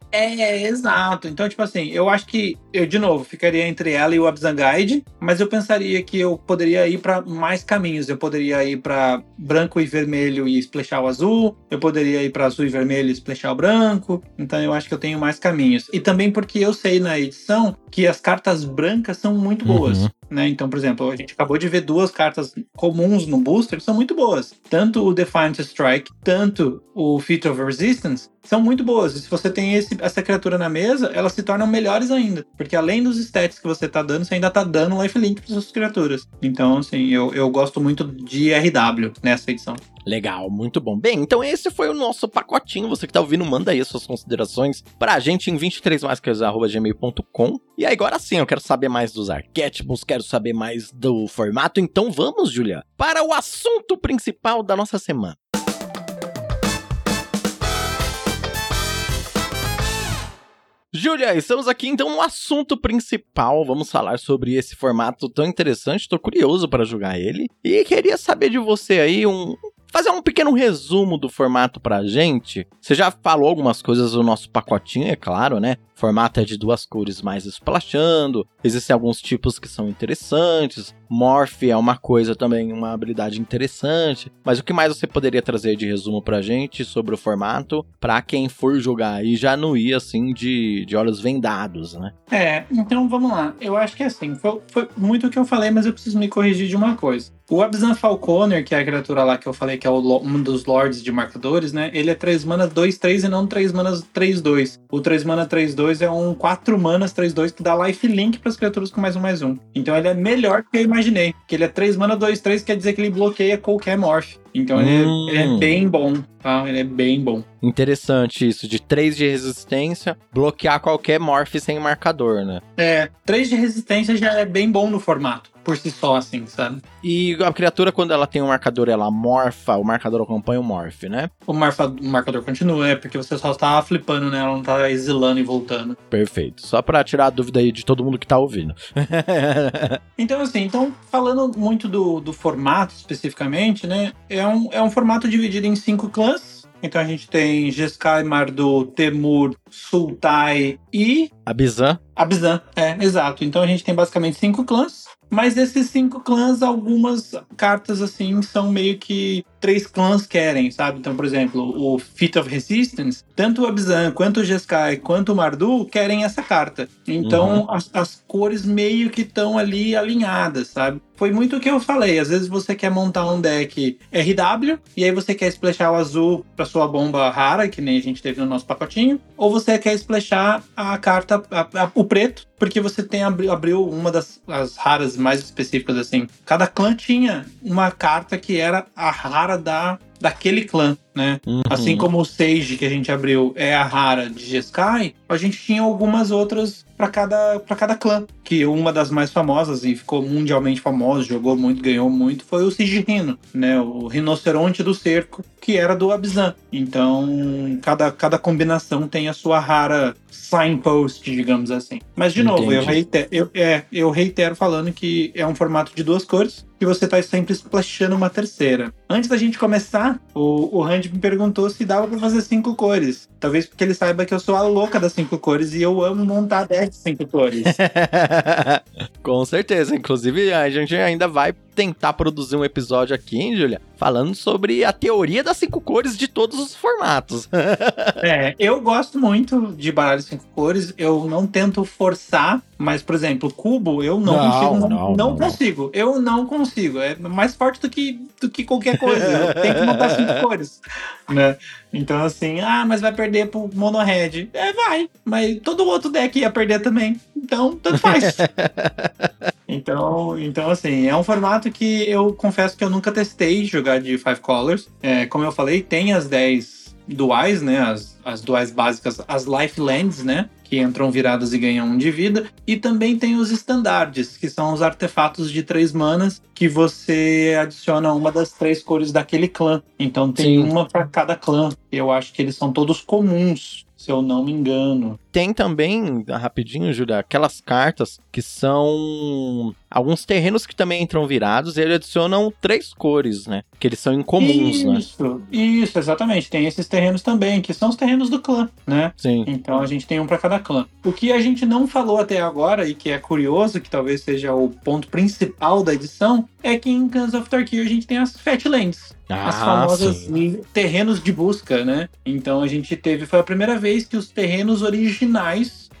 É, exato. Então, tipo assim, eu acho que eu, de novo, ficaria entre ela e o Abzan Guide, mas eu pensaria que eu poderia ir para mais caminhos. Eu poderia ir para branco e vermelho e splashar o azul, eu poderia ir para azul e vermelho e splashar o branco. Então, eu acho que eu tenho mais caminhos. E também porque eu sei na edição que as cartas brancas são muito boas. Uhum. Né? Então, por exemplo, a gente acabou de ver duas cartas comuns no booster que são muito boas. Tanto o Defiant Strike, tanto o Feat of Resistance são muito boas. E se você tem esse, essa criatura na mesa, elas se tornam melhores ainda. Porque além dos stats que você tá dando, você ainda tá dando lifelink para suas criaturas. Então, assim, eu, eu gosto muito de RW nessa edição. Legal, muito bom. Bem, então esse foi o nosso pacotinho. Você que tá ouvindo, manda aí as suas considerações pra gente em 23máscaras.gmail.com. E aí, agora sim, eu quero saber mais dos arquétipos, quero saber mais do formato. Então vamos, Julia, para o assunto principal da nossa semana. Júlia, estamos aqui então no assunto principal. Vamos falar sobre esse formato tão interessante. Tô curioso para jogar ele e queria saber de você aí um fazer um pequeno resumo do formato pra gente. Você já falou algumas coisas do nosso pacotinho, é claro, né? Formato é de duas cores mais splashando. Existem alguns tipos que são interessantes. Morph é uma coisa também, uma habilidade interessante. Mas o que mais você poderia trazer de resumo pra gente sobre o formato? Pra quem for jogar aí já não ir assim de, de olhos vendados, né? É, então vamos lá. Eu acho que é assim, foi, foi muito o que eu falei, mas eu preciso me corrigir de uma coisa. O Abzan Falconer, que é a criatura lá que eu falei que é o, um dos lords de marcadores, né? Ele é 3 manas 2-3 e não 3 manas 3-2. O 3 mana 3-2 é um 4 manas 3-2 que dá lifelink para as criaturas com mais um mais um. Então ele é melhor que eu imaginei. Que ele é 3 mana 2-3, quer dizer que ele bloqueia qualquer morph. Então hum. ele, é, ele, é, bem bom, tá? Ele é bem bom. Interessante isso, de 3 de resistência, bloquear qualquer morph sem marcador, né? É, 3 de resistência já é bem bom no formato, por si só, assim, sabe? E a criatura, quando ela tem um marcador, ela morfa, o marcador acompanha o morph, né? O, marfa, o marcador continua, é porque você só tá flipando, né? Ela não tá exilando e voltando. Perfeito. Só pra tirar a dúvida aí de todo mundo que tá ouvindo. então, assim, então, falando muito do, do formato especificamente, né? É um, é um formato dividido em cinco clãs. Então a gente tem Jeskai, Mardu, Temur, Sultai e. Abizan. Abizan, é, exato. Então a gente tem basicamente cinco clãs. Mas desses cinco clãs, algumas cartas assim são meio que três clãs querem, sabe? Então, por exemplo, o Feat of Resistance, tanto o Abzan, quanto o Jeskai, quanto o Mardu querem essa carta. Então, uhum. as, as, cores meio que estão ali alinhadas, sabe? Foi muito o que eu falei. Às vezes você quer montar um deck RW, e aí você quer splashar o azul para sua bomba rara, que nem a gente teve no nosso pacotinho, ou você quer splashar a carta, a, a, o preto, porque você tem abriu, abriu uma das as raras mais específicas assim. Cada clã tinha uma carta que era a rara da daquele clã, né? Uhum. Assim como o Sage que a gente abriu é a rara de Jeskai, a gente tinha algumas outras para cada, para cada clã. Que uma das mais famosas e ficou mundialmente famosa, jogou muito, ganhou muito, foi o Sigirino, né? O rinoceronte do cerco, que era do Abzan. Então, cada, cada combinação tem a sua rara signpost, digamos assim. Mas, de novo, eu reitero, eu, é, eu reitero falando que é um formato de duas cores que você tá sempre splashando uma terceira. Antes da gente começar, o, o Randy me perguntou se dava pra fazer cinco cores. Talvez porque ele saiba que eu sou a louca das cinco cores e eu amo montar decks de cinco cores. Com certeza. Inclusive, a gente ainda vai tentar produzir um episódio aqui, hein, Julia? Falando sobre a teoria das cinco cores de todos os formatos. é, eu gosto muito de baralho cinco cores. Eu não tento forçar, mas, por exemplo, cubo, eu não, não consigo. Não, não, não, consigo. Eu não consigo. É mais forte do que, do que qualquer coisa. Eu tenho que montar cinco cores. Né? Então, assim, ah, mas vai perder pro Mono Red. É, vai. Mas todo outro deck ia perder também. Então, tanto faz. então, então, assim, é um formato que eu confesso que eu nunca testei jogar de Five Colors. É, como eu falei, tem as 10 duais, né? As, as duais básicas, as Lifelands, né? Que entram viradas e ganham um de vida. E também tem os estandardes, que são os artefatos de três manas que você adiciona uma das três cores daquele clã. Então tem Sim. uma para cada clã. Eu acho que eles são todos comuns, se eu não me engano. Tem também, rapidinho, Júlia, aquelas cartas que são alguns terrenos que também entram virados e eles adicionam três cores, né? Que eles são incomuns, isso, né? Isso, isso, exatamente. Tem esses terrenos também, que são os terrenos do clã, né? Sim. Então a gente tem um para cada clã. O que a gente não falou até agora e que é curioso, que talvez seja o ponto principal da edição, é que em Guns of Tarkir a gente tem as Fatlands. Ah, as famosas sim. terrenos de busca, né? Então a gente teve, foi a primeira vez que os terrenos originais,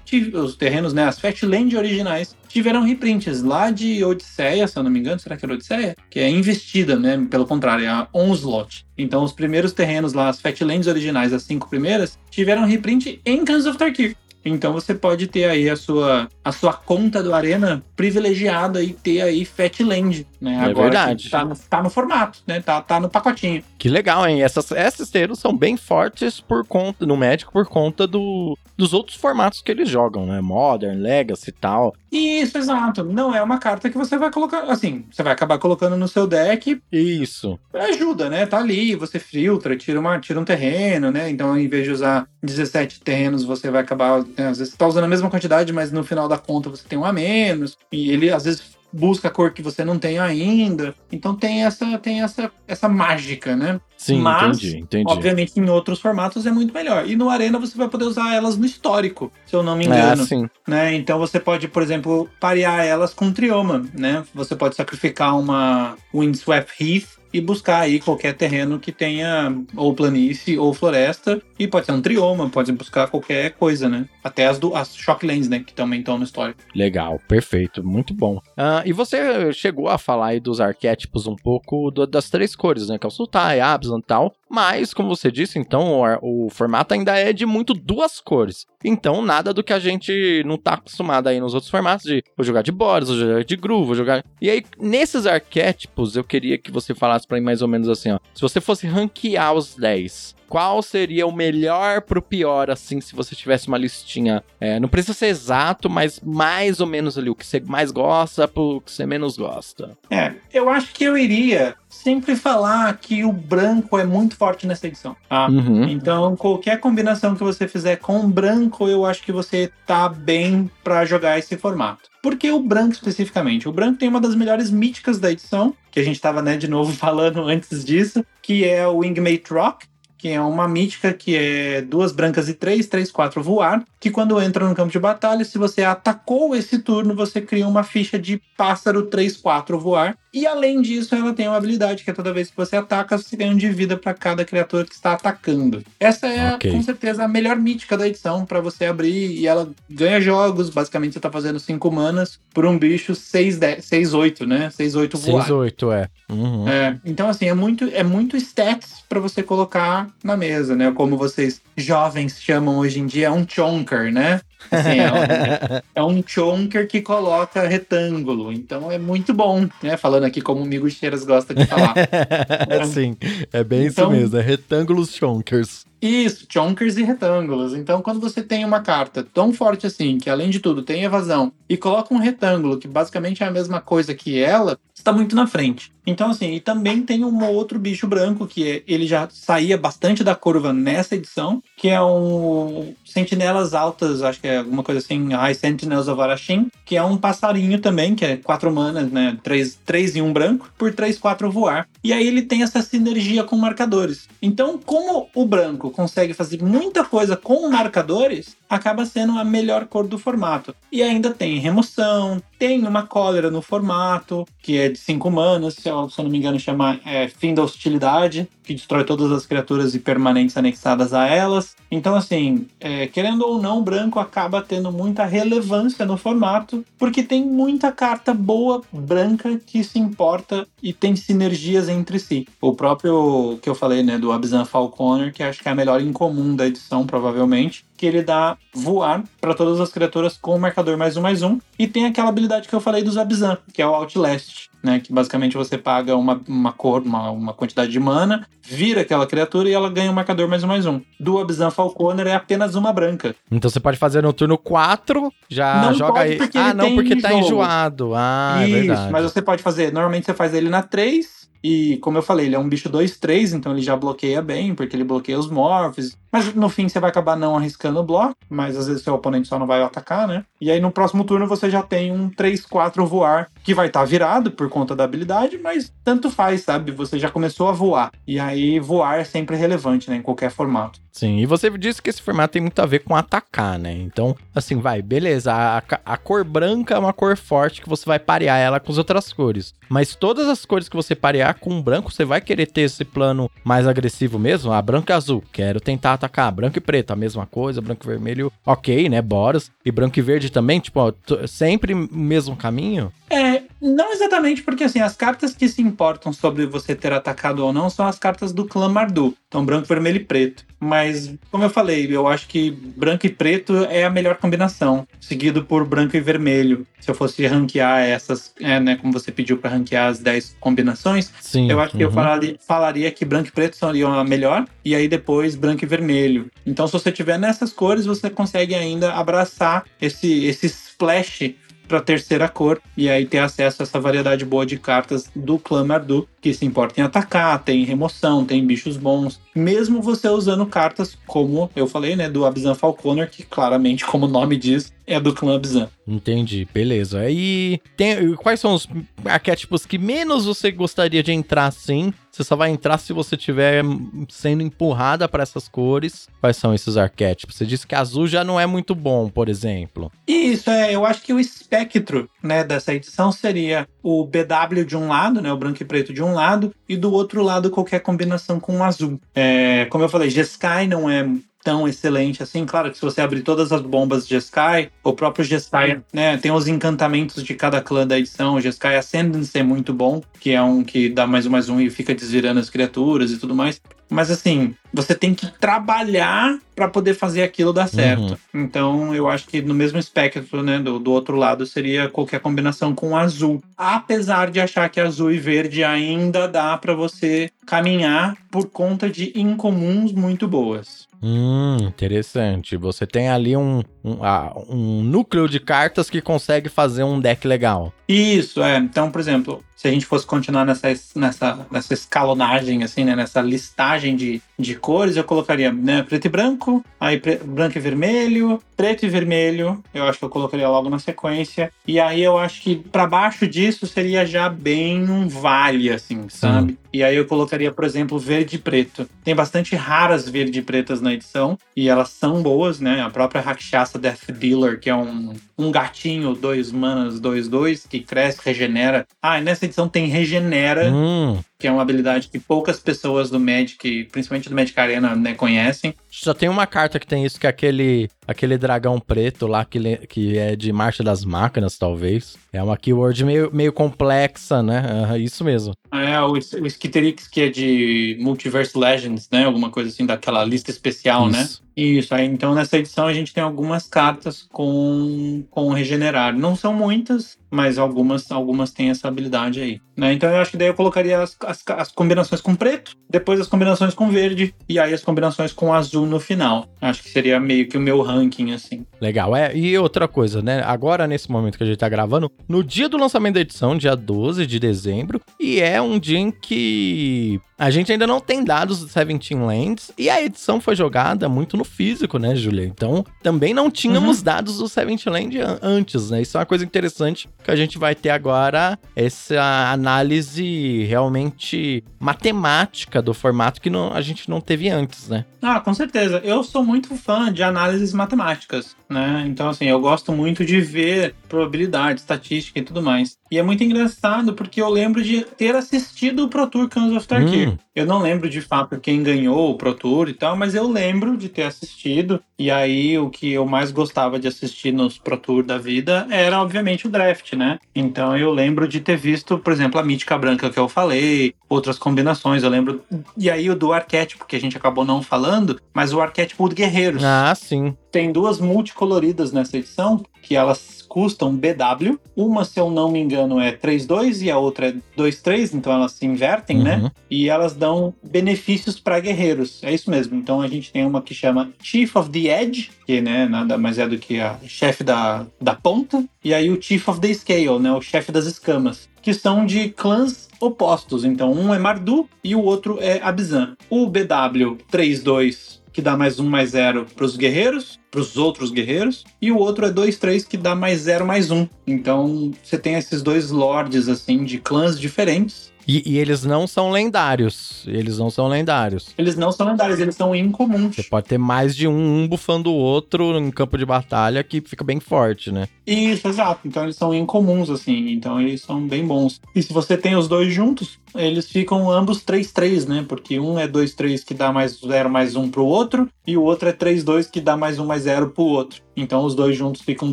tive- os terrenos, né, as Fatland originais, tiveram reprints lá de Odisseia, se eu não me engano, será que era Odisseia? Que é investida, né? Pelo contrário, é a Onslaught. Então os primeiros terrenos lá, as Fatlands originais, as cinco primeiras, tiveram reprint em Guns of Tarkir. Então você pode ter aí a sua, a sua conta do Arena privilegiada e ter aí Fatland, né? É verdade. que Tá no, tá no formato, né? Tá, tá no pacotinho. Que legal, hein? Essas, esses terrenos são bem fortes por conta no Magic por conta do, dos outros formatos que eles jogam, né? Modern, Legacy e tal. Isso, exato. Não é uma carta que você vai colocar, assim, você vai acabar colocando no seu deck, Isso. ajuda, né? Tá ali, você filtra, tira, uma, tira um terreno, né? Então, em vez de usar 17 terrenos, você vai acabar, né, às vezes, você tá usando a mesma quantidade, mas no final da conta você tem um a menos, e ele, às vezes, busca a cor que você não tem ainda. Então, tem essa, tem essa, essa mágica, né? Sim, Mas, entendi, entendi. Obviamente, em outros formatos é muito melhor. E no Arena você vai poder usar elas no histórico, se eu não me É, engano sim. né? Então você pode, por exemplo, parear elas com Trioma, né? Você pode sacrificar uma Windswept Heath e buscar aí qualquer terreno que tenha ou planície ou floresta e pode ser um Trioma, pode buscar qualquer coisa, né? Até as, do, as Shocklands, né? Que também estão no histórico. Legal, perfeito, muito bom. Ah, e você chegou a falar aí dos arquétipos um pouco do- das três cores, né? Que é o Sultai, Absalom e tal. Mas, como você disse, então o, o formato ainda é de muito duas cores. Então, nada do que a gente não tá acostumado aí nos outros formatos de vou jogar de Boris, vou jogar de vou jogar. E aí, nesses arquétipos, eu queria que você falasse pra mim mais ou menos assim, ó. Se você fosse ranquear os 10, qual seria o melhor pro pior, assim, se você tivesse uma listinha? É, não precisa ser exato, mas mais ou menos ali, o que você mais gosta pro que você menos gosta. É, eu acho que eu iria sempre falar que o branco é muito forte nessa edição, tá? Uhum. Então, qualquer combinação que você fizer com branco, eu acho que você tá bem pra jogar esse formato. Porque o branco especificamente? O branco tem uma das melhores míticas da edição, que a gente tava, né, de novo falando antes disso, que é o Wingmate Rock, que é uma mítica que é duas brancas e três, três, quatro voar, que quando entra no campo de batalha, se você atacou esse turno, você cria uma ficha de pássaro 3, 4 voar. E além disso, ela tem uma habilidade que é toda vez que você ataca, você ganha um de vida para cada criatura que está atacando. Essa é, Ok. com certeza, a melhor mítica da edição para você abrir e ela ganha jogos. Basicamente, você tá fazendo 5 manas por um bicho 6, 10, 6 8, né? 6, 8 voar. 6-8, é. Uhum. É, então assim, é muito, é muito stats pra você colocar na mesa, né? Como vocês jovens chamam hoje em dia, é um chonker, né? Assim, é, um, é um chonker que coloca retângulo. Então é muito bom, né? Falando aqui como o Migo Cheiras gosta de falar. Sim, é bem Então- isso mesmo, é retângulos chonkers. Isso, chonkers e retângulos. Então, quando você tem uma carta tão forte assim, que além de tudo tem evasão, e coloca um retângulo, que basicamente é a mesma coisa que ela, está muito na frente. Então, assim, e também tem um outro bicho branco, que é- ele já saía bastante da curva nessa edição, que é um Sentinelas Altas, acho que é alguma coisa assim, High Sentinels of Arashim, que é um passarinho também, que é quatro manas, né? Três, três e um branco, por três, quatro voar. E aí ele tem essa sinergia com marcadores. Então, como o branco consegue fazer muita coisa com marcadores, acaba sendo a melhor cor do formato. E ainda tem remoção, tem uma cólera no formato, que é de 5 manas, se eu, se eu não me engano, chama é, Fim da Hostilidade, que destrói todas as criaturas e permanentes anexadas a elas. Então, assim, é, querendo ou não, branco acaba tendo muita relevância no formato, porque tem muita carta boa branca que se importa e tem sinergias entre si. O próprio que eu falei, né, do Abzan Falconer, que acho que é a melhor incomum da edição, provavelmente, que ele dá voar para todas as criaturas com o marcador mais um mais um. E tem aquela habilidade que eu falei dos Abzan, que é o Outlast, né? Que basicamente você paga uma, uma cor, uma, uma quantidade de mana, vira aquela criatura e ela ganha um marcador mais um mais um. Do Abzan Falconer é apenas uma branca. Então você pode fazer no turno 4, já Não joga aí. Ah, não, porque tá enjoado. Ah, é Isso, verdade. mas você pode fazer. Normalmente você faz ele na 3, E como eu falei, ele é um bicho 2-3, então ele já bloqueia bem, porque ele bloqueia os morphs. Mas no fim você vai acabar não arriscando o bloco, mas às vezes seu oponente só não vai atacar, né? E aí no próximo turno você já tem um 3-4 voar, que vai estar tá virado por conta da habilidade, mas tanto faz, sabe? Você já começou a voar. E aí voar é sempre relevante, né? Em qualquer formato. Sim, e você disse que esse formato tem muito a ver com atacar, né? Então, assim, vai, beleza. A, a, cor branca é uma cor forte que você vai parear ela com as outras cores. Mas todas as cores que você parear com branco, você vai querer ter esse plano mais agressivo mesmo. Ah, branco e azul, quero tentar atacar. Branco e preto, a mesma coisa. Branco e vermelho, ok, né? Boras. E branco e verde também, tipo, ó, sempre o mesmo caminho. É, não exatamente, porque assim, as cartas que se importam sobre você ter atacado ou não são as cartas do clã Mardu. Então, branco, vermelho e preto. Mas, como eu falei, eu acho que branco e preto é a melhor combinação, seguido por branco e vermelho. Se eu fosse ranquear essas, é, né, como você pediu para ranquear as 10 combinações, Sim, eu acho uhum. que eu uhum. falaria, falaria que branco e preto seriam a melhor, e aí depois branco e vermelho. Então, se você tiver nessas cores, você consegue ainda abraçar esse, esse splash para terceira cor e aí ter acesso a essa variedade boa de cartas do clã Mardu, que se importa em atacar, tem remoção, tem bichos bons, mesmo você usando cartas como eu falei, né, do Abzan Falconer, que claramente, como o nome diz, é do clã Abzan. Entendi, beleza. E tem, quais são os arquétipos que menos você gostaria de entrar assim? Você só vai entrar se você estiver sendo empurrada para essas cores. Quais são esses arquétipos? Você disse que azul já não é muito bom, por exemplo. Isso, é. Eu acho que o espectro né, dessa edição seria o BW de um lado, né, o branco e preto de um lado, e do outro lado qualquer combinação com o azul. É, como eu falei, Jeskai não é tão excelente assim. Claro que se você abrir todas as bombas de Jeskai, o próprio Jeskai, né, tem os encantamentos de cada clã da edição. O Jeskai Ascendance é muito bom, que é um que dá mais um mais um e fica desvirando as criaturas e tudo mais. Mas assim, você tem que trabalhar para poder fazer aquilo dar certo. Uhum. Então, eu acho que no mesmo espectro, né, do, do outro lado, seria qualquer combinação com azul. Apesar de achar que azul e verde ainda dá para você caminhar por conta de incomuns muito boas. Hum, interessante. Você tem ali um, um, ah, um núcleo de cartas que consegue fazer um deck legal. Isso, é. Então, por exemplo, se a gente fosse continuar nessa, nessa, nessa escalonagem, assim, né? Nessa listagem de, de cores, eu colocaria né, preto e branco, aí branco e vermelho, preto e vermelho, eu acho que eu colocaria logo na sequência. E aí eu acho que para baixo disso seria já bem um vale, assim, sabe? Sim. E aí eu colocaria, por exemplo, verde e preto. Tem bastante raras verde e pretas na edição, e elas são boas, né? A própria Rakshasa Death Dealer, que é um, um gatinho, dois manas, dois, dois, que cresce, regenera. Ah, e nessa edição tem regenera, hum. que é uma habilidade que poucas pessoas do Magic, principalmente do Magic Arena, né, conhecem. Só tem uma carta que tem isso, que é aquele, aquele dragão preto lá, que, que é de Marcha das Máquinas, talvez. É uma keyword meio, meio complexa, né? Uh, isso mesmo. É, o, o Skitterix, que é de Multiverse Legends, né? Alguma coisa assim, daquela lista especial, né? isso. né? Isso, aí então nessa edição a gente tem algumas cartas com, com regenerar. Não são muitas, mas algumas, algumas têm essa habilidade aí. Né? Então eu acho que daí eu colocaria as, as, as, combinações com preto, depois as combinações com verde e aí as combinações com azul no final. Acho que seria meio que o meu ranking, assim. Legal, é. E outra coisa, né? Agora, nesse momento que a gente tá gravando, no dia do lançamento da edição, dia 12 de dezembro, e é um dia em que a gente ainda não tem dados do Seventeen Lands e a edição foi jogada muito no físico, né, Julia? Então, também não tínhamos uhum. dados do Seventeen Land antes, né? Isso é uma coisa interessante que a gente vai ter agora essa análise realmente matemática do formato que não, a gente não teve antes, né? Ah, com certeza. Eu sou muito fã de análises matemáticas, né? Então, assim, eu gosto muito de ver probabilidade, estatística e tudo mais. E é muito engraçado porque eu lembro de ter assistido o Pro Tour Cans of Tarkir. Hum. Eu não lembro de fato quem ganhou o Pro Tour e tal, mas eu lembro de ter assistido. E aí o que eu mais gostava de assistir nos Pro Tour da vida era, obviamente, o draft, né? Então eu lembro de ter visto, por exemplo, a mítica branca que eu falei, outras combinações. Eu lembro. E aí o do arquétipo, que a gente acabou não falando, mas o arquétipo de guerreiros. Ah, sim. Tem duas multicoloridas nessa edição, que elas custam BW. Uma, se eu não me engano, é 3-2 e a outra é 2-3, então elas se invertem, né? uhum. né? E elas dão benefícios para guerreiros. É isso mesmo. Então a gente tem uma que chama Chief of the Edge, que né, nada mais é do que a chefe da, da ponta. E aí o Chief of the Scale, né? O chefe das escamas. que são de clãs opostos. Então, um é Mardu e o outro é Abzan. O BW 32 que dá mais um mais zero para os guerreiros, para os outros guerreiros, e o outro é 2-3 que dá mais zero mais um. Então você tem esses dois lords assim de clãs diferentes e, e, eles não são lendários. Eles não são lendários. Eles não são lendários, eles são incomuns. Você pode ter mais de um, um bufando o outro em campo de batalha que fica bem forte, né? Isso, exato. Então eles são incomuns, assim. Então eles são bem bons. E se você tem os dois juntos, eles ficam ambos 3-3, né? Porque um é 2-3 que dá mais 0 mais 1 pro outro, e o outro é 3-2 que dá mais 1 mais 0 pro outro. Então os dois juntos ficam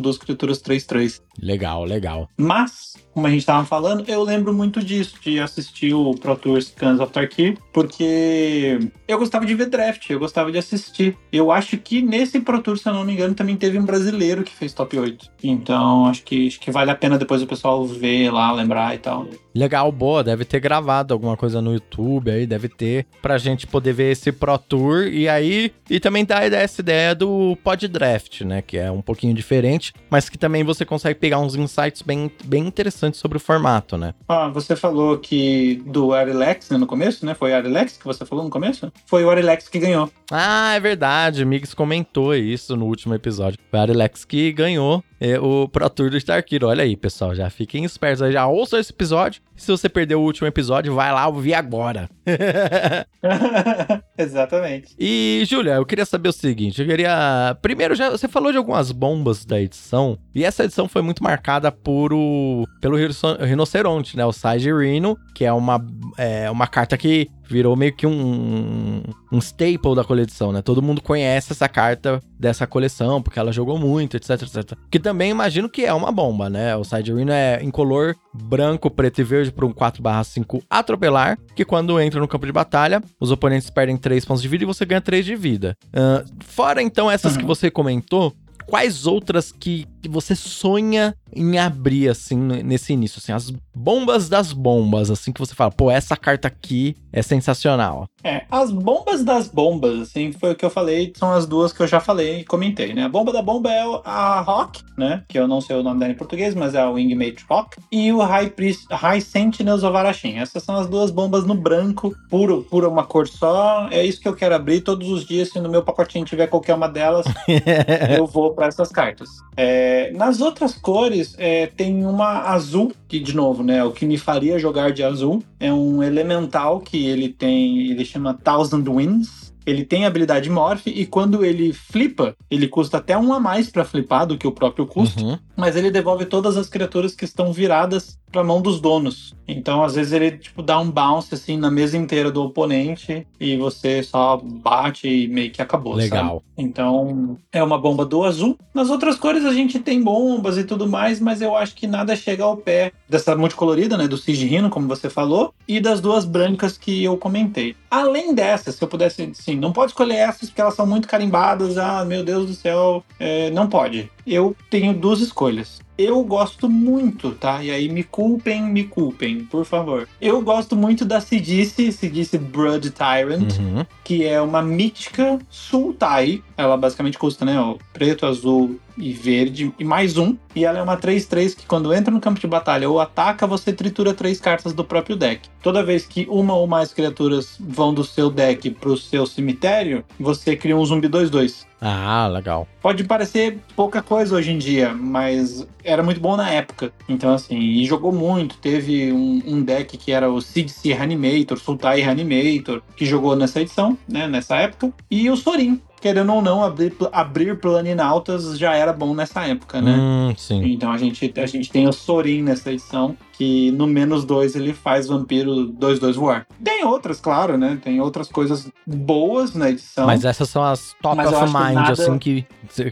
duas criaturas 3-3. Legal, legal. Mas, como a gente tava falando, eu lembro muito disso, de assistir o Pro Tour Scans of Tarkir, porque eu gostava de ver draft, eu gostava de assistir. Eu acho que nesse Pro Tour, se eu não me engano, também teve um brasileiro que fez top 8. Então, acho que, acho que vale a pena depois o pessoal ver lá, lembrar e tal. Legal, boa, deve ter gravado alguma coisa no YouTube aí, deve ter, pra gente poder ver esse Pro Tour e aí, e também dá essa ideia do Pod Draft, né, que é um pouquinho diferente, mas que também você consegue pegar uns insights bem, bem interessantes sobre o formato, né? Ah, você falou que do Arilex né, no começo, né? Foi o Arilex que você falou no começo? Foi o Arilex que ganhou. Ah, é verdade. O Mix comentou isso no último episódio. Foi o Arilex que ganhou é, o Pro Tour do Starkir. Olha aí, pessoal. Já fiquem espertos. Já ouçam esse episódio. Se você perdeu o último episódio, vai lá ouvir agora. Exatamente. E, Júlia, eu queria saber o seguinte. Eu queria... Primeiro, já você falou de algumas bombas da edição. E essa edição foi muito marcada por o... pelo rinoceronte, né? O Side Rhino, que é uma, é uma carta que virou meio que um, um staple da coleção, né? Todo mundo conhece essa carta dessa coleção, porque ela jogou muito, etc, etc. Que também imagino que é uma bomba, né? O Side Arena é em color branco, preto e verde para um 4/5 atropelar, que quando entra no campo de batalha, os oponentes perdem 3 pontos de vida e você ganha 3 de vida. Uh, fora então essas uhum. que você comentou, quais outras que, que você sonha em abrir, assim, nesse início? Assim, as bombas das bombas, assim, que você fala, pô, essa carta aqui é sensacional. É, as bombas das bombas, assim, foi o que eu falei, são as duas que eu já falei e comentei, né? A bomba da bomba é a Rock, né? Que eu não sei o nome dela em português, mas é a Wingmate Rock. E o High, Priest, High Sentinels of Arashin. Essas são as duas bombas no branco, puro, puro uma cor só. É isso que eu quero abrir todos os dias. Se no meu pacotinho tiver qualquer uma delas, eu vou para essas cartas. É, nas outras cores, é, tem uma azul, que de novo, né? O que me faria jogar de azul é um elemental que ele tem, ele chama Thousand Winds ele tem habilidade Morph e quando ele flipa, ele custa até um a mais para flipar do que o próprio custo, uhum. Mas ele devolve todas as criaturas que estão viradas para mão dos donos. Então, às vezes ele tipo dá um bounce assim na mesa inteira do oponente e você só bate e meio que acabou, Legal. Sabe? Então, é uma bomba do azul. Nas outras cores a gente tem bombas e tudo mais, mas eu acho que nada chega ao pé dessa multicolorida, né, do Sigirino, como você falou, e das duas brancas que eu comentei. Além dessas, se eu pudesse, sim, não pode escolher essas porque elas são muito carimbadas. Ah, meu Deus do céu, é, não pode. Eu tenho duas escolhas spoilers. Eu gosto muito, tá? E aí me culpem, me culpem, por favor. Eu gosto muito da Sidice, Sidice Blood Tyrant, uhum. que é uma mítica Sultai. Ela basicamente custa, né? Ó, preto, azul e verde e mais um. E ela é uma 3-3 que quando entra no campo de batalha ou ataca, você tritura três cartas do próprio deck. Toda vez que uma ou mais criaturas vão do seu deck pro seu cemitério, você cria um zumbi 2-2. Ah, legal. Pode parecer pouca coisa hoje em dia, mas era muito bom na época. Então, assim, e jogou muito. Teve um, um deck que era o CDC Reanimator, Sultai Reanimator, que jogou nessa edição, né, nessa época. E o Sorin, querendo ou não, abrir, abrir planinautas já era bom nessa época, né? Hum, sim. Então a gente, a gente tem o Sorin nessa edição, que no menos dois ele faz vampiro 2-2 voar. Tem outras, claro, né? Tem outras coisas boas na edição. Mas essas são as top of mind, nada... assim, que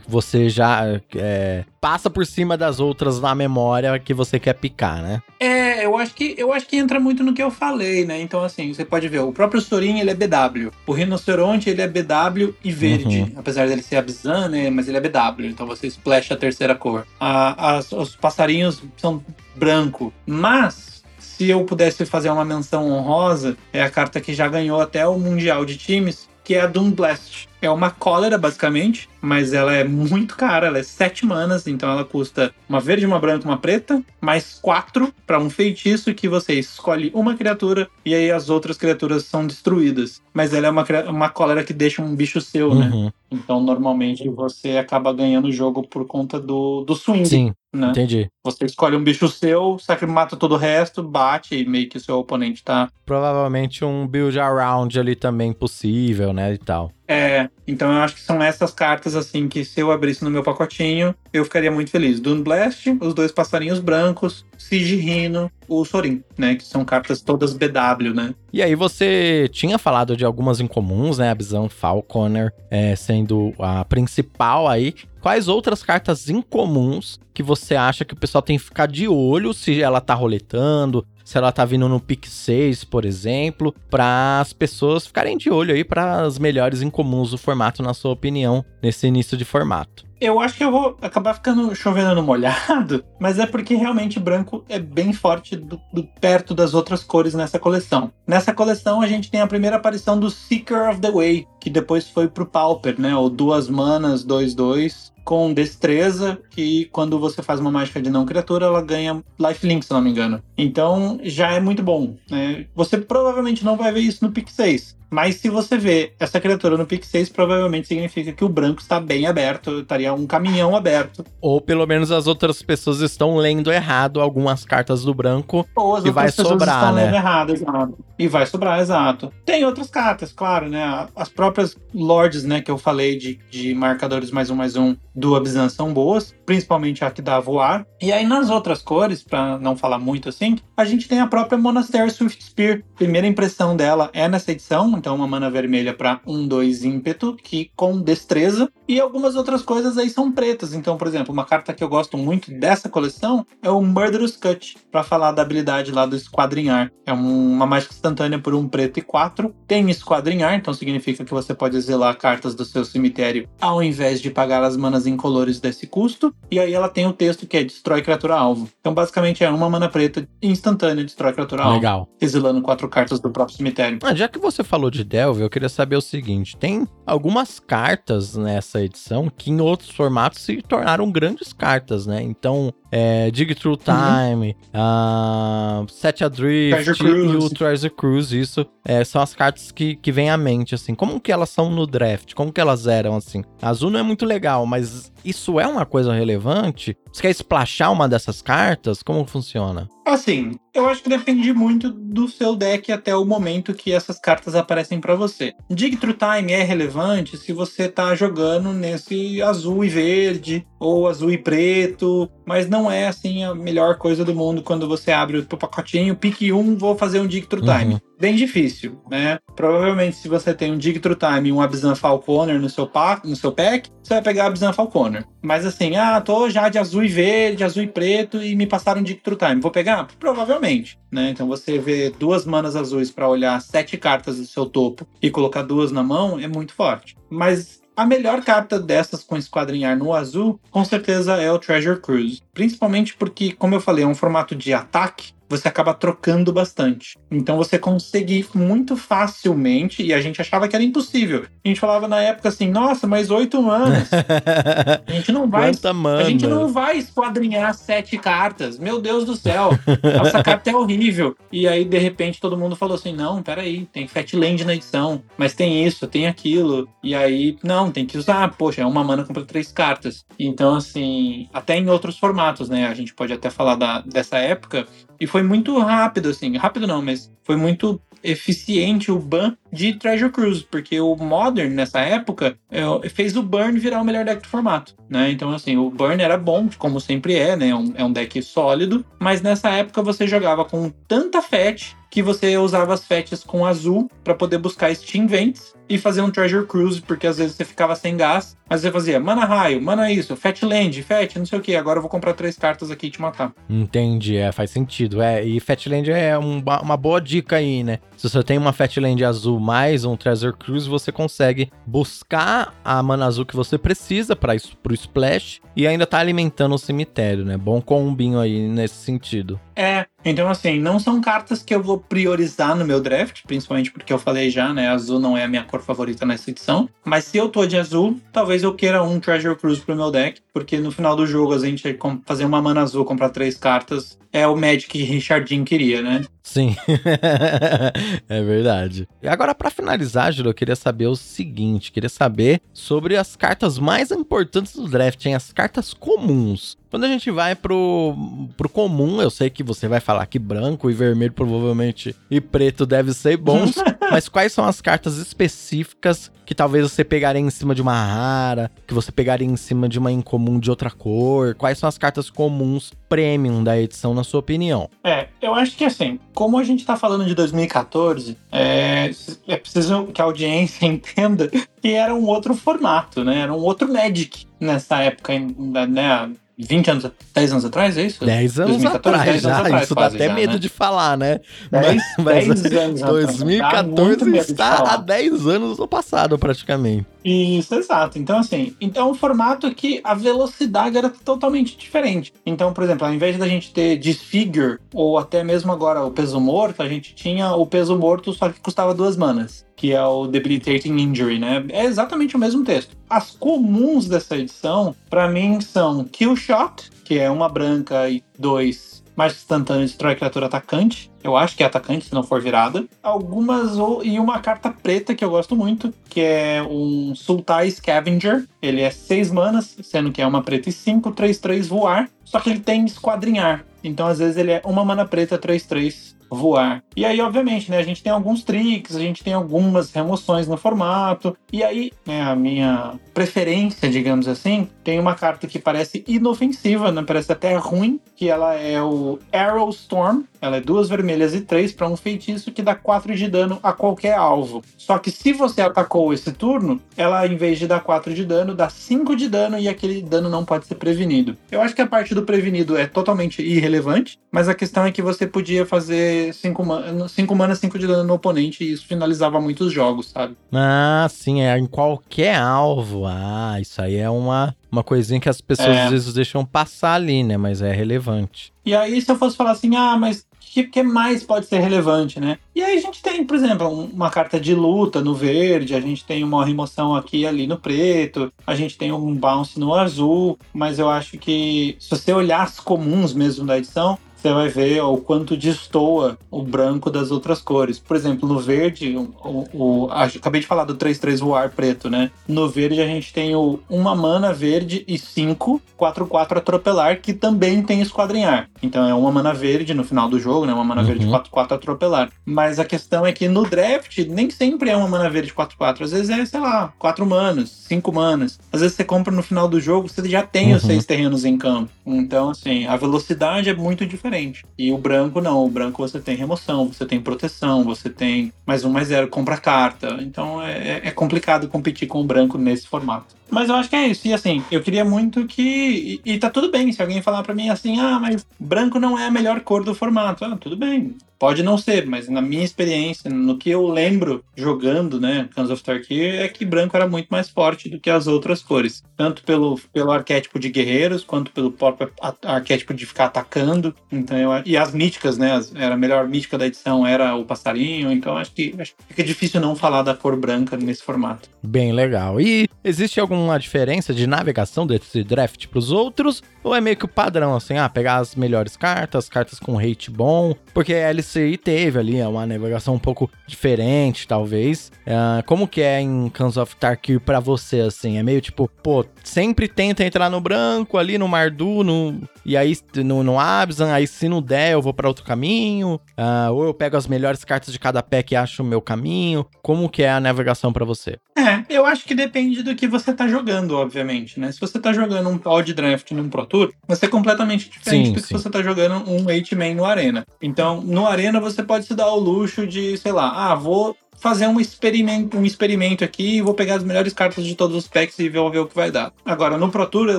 você já é, passa por cima das outras na memória que você quer picar, né? É, eu acho que eu acho que entra muito no que eu falei, né? Então, assim, você pode ver, o próprio Sorin, ele é BW. O Rinoceronte, ele é BW e verde. Uhum. Apesar dele ser Abzan, né? Mas ele é BW, então você splash a terceira cor. A, as, os passarinhos são branco. Mas se eu pudesse fazer uma menção honrosa, é a carta que já ganhou até o Mundial de Times, que é a Doom Blast. é uma cólera, basicamente, mas ela é muito cara, ela é 7 manas, então ela custa uma verde, uma branca, uma preta, mais 4 para um feitiço que você escolhe uma criatura e aí as outras criaturas são destruídas. Mas ela é uma, uma cólera que deixa um bicho seu, né? Uhum. Então normalmente você acaba ganhando o jogo por conta do, do swing. Sim, né? entendi. Você escolhe um bicho seu, mata todo o resto, bate e meio que o seu oponente tá. Provavelmente um build around ali também possível, né? E tal. É, então eu acho que são essas cartas assim que se eu abrisse no meu pacotinho, eu ficaria muito feliz. Dune Blast, os dois passarinhos brancos, Siege Rhino, o Sorin, né? Que são cartas todas BW, né? E aí você tinha falado de algumas incomuns, né? A Bizão Falconer é, sendo a principal aí. Quais outras cartas incomuns que você acha que o pessoal tem que ficar de olho se ela tá roletando, se ela tá vindo no pick 6, por exemplo, para as pessoas ficarem de olho aí para as melhores incomuns do formato, na sua opinião, nesse início de formato. Eu acho que eu vou acabar ficando chovendo no molhado, mas é porque realmente branco é bem forte do, do, perto das outras cores nessa coleção. Nessa coleção a gente tem a primeira aparição do Seeker of the Way, que depois foi pro Pauper, né? O duas manas, 2-2, com destreza, que quando você faz uma mágica de não criatura, ela ganha lifelink, se não me engano. Então já é muito bom. Né? Você provavelmente não vai ver isso no pick 6. Mas se você vê essa criatura no pick 6, provavelmente significa que o branco está bem aberto, estaria um caminhão aberto. Ou pelo menos as outras pessoas estão lendo errado algumas cartas do branco Ou as e vai sobrar, estão né? lendo errado, exato. E vai sobrar, exato. Tem outras cartas, claro, né? As próprias Lords, né, que eu falei de, de marcadores mais um mais um do Abzan são boas, principalmente a que dá a voar. E aí nas outras cores, para não falar muito assim, a gente tem a própria Monastery Swift Spear. Primeira impressão dela é nessa edição, então uma mana vermelha para um 2 ímpeto, que com destreza. E algumas outras coisas aí são pretas. Então, por exemplo, uma carta que eu gosto muito dessa coleção é o Murderous Cut, para falar da habilidade lá do esquadrinhar. É um, uma mágica instantânea por um preto e quatro. Tem esquadrinhar, então significa que você pode zelar cartas do seu cemitério ao invés de pagar as manas incolores desse custo. E aí ela tem o texto que é destrói criatura alvo. Então, basicamente, é uma mana preta instantânea destrói criatura alvo. Legal. Exilando quatro cartas do próprio cemitério. Ah, já que você falou de Delve, eu queria saber o seguinte: tem algumas cartas nessa edição que em outros formatos se tornaram grandes cartas, né? Então, é, Dig Through Time, uh, Set Adrift Treasure e o Cruise. Treasure Cruise, isso é, são as cartas que, que vêm à mente, assim. Como que elas são no draft? Como que elas eram, assim? A Azul não é muito legal, mas isso é uma coisa relevante? Você quer splashar uma dessas cartas? Como funciona? Assim, eu acho que depende muito do seu deck até o momento que essas cartas aparecem pra você. Dig Through Time é relevante se você tá jogando nesse azul e verde ou azul e preto, mas não é assim a melhor coisa do mundo quando você abre o pacotinho, pique um, vou fazer um Dig Through Time. Uhum. Bem difícil, né? Provavelmente se você tem um Dig Time e um Abzan Falconer no seu, pack, no seu pack, você vai pegar Abzan Falconer. Mas assim, ah, tô já de azul e verde, azul e preto e me passaram um Dig Time. Vou pegar? Provavelmente, né? Então você vê duas manas azuis para olhar sete cartas do seu topo e colocar duas na mão é muito forte. Mas a melhor carta dessas com esquadrinhar no azul, com certeza é o Treasure Cruise. Principalmente porque, como eu falei, é um formato de ataque, você acaba trocando bastante. Então você consegue muito facilmente, e a gente achava que era impossível. A gente falava na época assim, nossa, mas oito manas. A gente não vai. A gente não vai esquadrinhar sete cartas. Meu Deus do céu. Essa carta é horrível. E aí, de repente, todo mundo falou assim: não, peraí, tem Fatland na edição, mas tem isso, tem aquilo. E aí, não, tem que usar. Poxa, é uma mana compra três cartas. Então, assim, até em outros formatos, né? A gente pode até falar da, dessa época. E foi muito rápido, assim. Rápido não, mas foi muito eficiente o ban de Treasure Cruise, porque o Modern, nessa época, é, fez o Burn virar o melhor deck do formato, né? Então, assim, o Burn era bom, como sempre é, né? É um, é um deck sólido, mas nessa época você jogava com tanta fetch que você usava as fetches com azul para poder buscar Steam Vents e fazer um Treasure Cruise, porque às vezes você ficava sem gás, mas você fazia mana raio, mana isso, Fat Land, Fat, não sei o que, agora eu vou comprar três cartas aqui e te matar. Entendi, é, faz sentido. É, e Fatland é um uma boa dica aí, né? Se você tem uma Fatland azul mais um Treasure Cruise, você consegue buscar a mana azul que você precisa para pro Splash e ainda tá alimentando o cemitério, né? Bom combinho aí nesse sentido. É, então assim, não são cartas que eu vou priorizar no meu draft, principalmente porque eu falei já, né? Azul não é a minha cor favorita nessa edição. Mas se eu tô de azul, talvez eu queira um Treasure Cruise pro meu deck, porque no final do jogo a gente fazer uma mana azul, comprar três cartas, é o Magic que Richardinho queria, né? Sim, é verdade. E agora, para finalizar, Júlio, eu queria saber o seguinte: queria saber sobre as cartas mais importantes do draft, hein? As cartas comuns. Quando a gente vai pro, pro comum, eu sei que você vai falar que branco e vermelho provavelmente e preto deve ser bons, mas quais são as cartas específicas que talvez você pegaria em cima de uma rara, que você pegaria em cima de uma incomum de outra cor? Quais são as cartas comuns premium da edição, na sua opinião? É, eu acho que assim, como a gente tá falando de 2014, é, é preciso que a audiência entenda que era um outro formato, né? Era um outro Magic nessa época, né? 20 anos, 10 anos atrás, é isso? 10 anos 2014, atrás, 10 já. Anos atrás, isso dá até já, medo né? de falar, né? 10, mas, 10 anos 2014 está há 10 anos no passado, praticamente. Isso, exato. Então, assim, então é um formato que a velocidade era totalmente diferente. Então, por exemplo, ao invés da gente ter Disfigure, ou até mesmo agora o peso morto, a gente tinha o peso morto, só que custava duas manas que é o Debilitating Injury, né? É exatamente o mesmo texto. As comuns dessa edição, para mim, são Kill Shot, que é uma branca e dois mais instantâneo destrói criatura atacante. Eu acho que é atacante, se não for virada. Algumas e uma carta preta que eu gosto muito, que é um Sultai Scavenger. Ele é 6 manas, sendo que é uma preta e 5, 3, 3 voar. Só que ele tem esquadrinhar. Então, às vezes, ele é uma mana preta, 3, 3 voar. E aí, obviamente, né, a gente tem alguns tricks, a gente tem algumas remoções no formato. E aí, né, a minha preferência, digamos assim, tem uma carta que parece inofensiva, né, parece até ruim, que ela é o Arrow Storm. Ela é duas vermelhas e três para um feitiço que dá 4 de dano a qualquer alvo. Só que se você atacou esse turno, ela, em vez de dar 4 de dano, dá 5 de dano e aquele dano não pode ser prevenido. Eu acho que a parte do prevenido é totalmente irrelevante, mas a questão é que você podia fazer 5 mana, cinco mana, 5 de dano no oponente e isso finalizava muitos jogos, sabe? Ah, sim, é em qualquer alvo. Ah, isso aí é uma, uma coisinha que as pessoas é. às vezes deixam passar ali, né? Mas é relevante. E aí, se eu fosse falar assim, ah, mas que, que, mais pode ser relevante, né? E aí a gente tem, por exemplo, uma carta de luta no verde, a gente tem uma remoção aqui e ali no preto, a gente tem um bounce no azul, mas eu acho que se você olhar as comuns mesmo da edição, você vai ver o quanto destoa o branco das outras cores. Por exemplo, no verde, o, o, o acabei de falar do 3-3 voar preto, né? No verde a gente tem o uma mana verde e 5, 4-4 atropelar, que também tem esquadrinhar. Então é uma mana verde no final do jogo, né? Uma mana uhum. verde 4-4 atropelar. Mas a questão é que no draft nem sempre é uma mana verde 4-4. Às vezes é, sei lá, 4 manas, 5 manas. Às vezes você compra no final do jogo, você já tem uhum. os 6 terrenos em campo. Então, assim, a velocidade é muito diferente diferente. E o branco não, o branco você tem remoção, você tem proteção, você tem mais um, mais zero, compra carta. Então é, é complicado competir com o branco nesse formato. Mas eu acho que é isso. E assim, eu queria muito que. E, e tá tudo bem se alguém falar para mim assim, ah, mas branco não é a melhor cor do formato. Ah, tudo bem. Pode não ser, mas na minha experiência, no que eu lembro jogando, né, Cans of Tarkir, é que branco era muito mais forte do que as outras cores. Tanto pelo, pelo arquétipo de guerreiros, quanto pelo próprio arquétipo de ficar atacando. Então eu, e as míticas, né? As, era a melhor mítica da edição era o passarinho. Então acho que, acho que fica difícil não falar da cor branca nesse formato. Bem legal. E existe alguma diferença de navegação desse draft para os outros? Ou é meio que o padrão, assim, ah, pegar as melhores cartas, cartas com rate bom? Porque a LCI teve ali é uma navegação um pouco diferente, talvez. Uh, como que é em Cans of Tarkir pra você, assim? É meio tipo, pô, sempre tenta entrar no branco, ali no Mardu, no, e aí no, no Abzan, aí se não der eu vou para outro caminho. Uh, ou eu pego as melhores cartas de cada pack e acho o meu caminho. Como que é a navegação para você? É, eu acho que depende do que você tá jogando, obviamente, né? Se você tá jogando um odd draft num Pro Tour, vai ser completamente diferente sim, do que sim. se você tá jogando um 8-man no Arena. Então, no Arena você pode se dar o luxo de, sei lá, ah, vou fazer um experimento, um experimento aqui, vou pegar as melhores cartas de todos os packs e vou ver o que vai dar. Agora, no Pro Tour, eu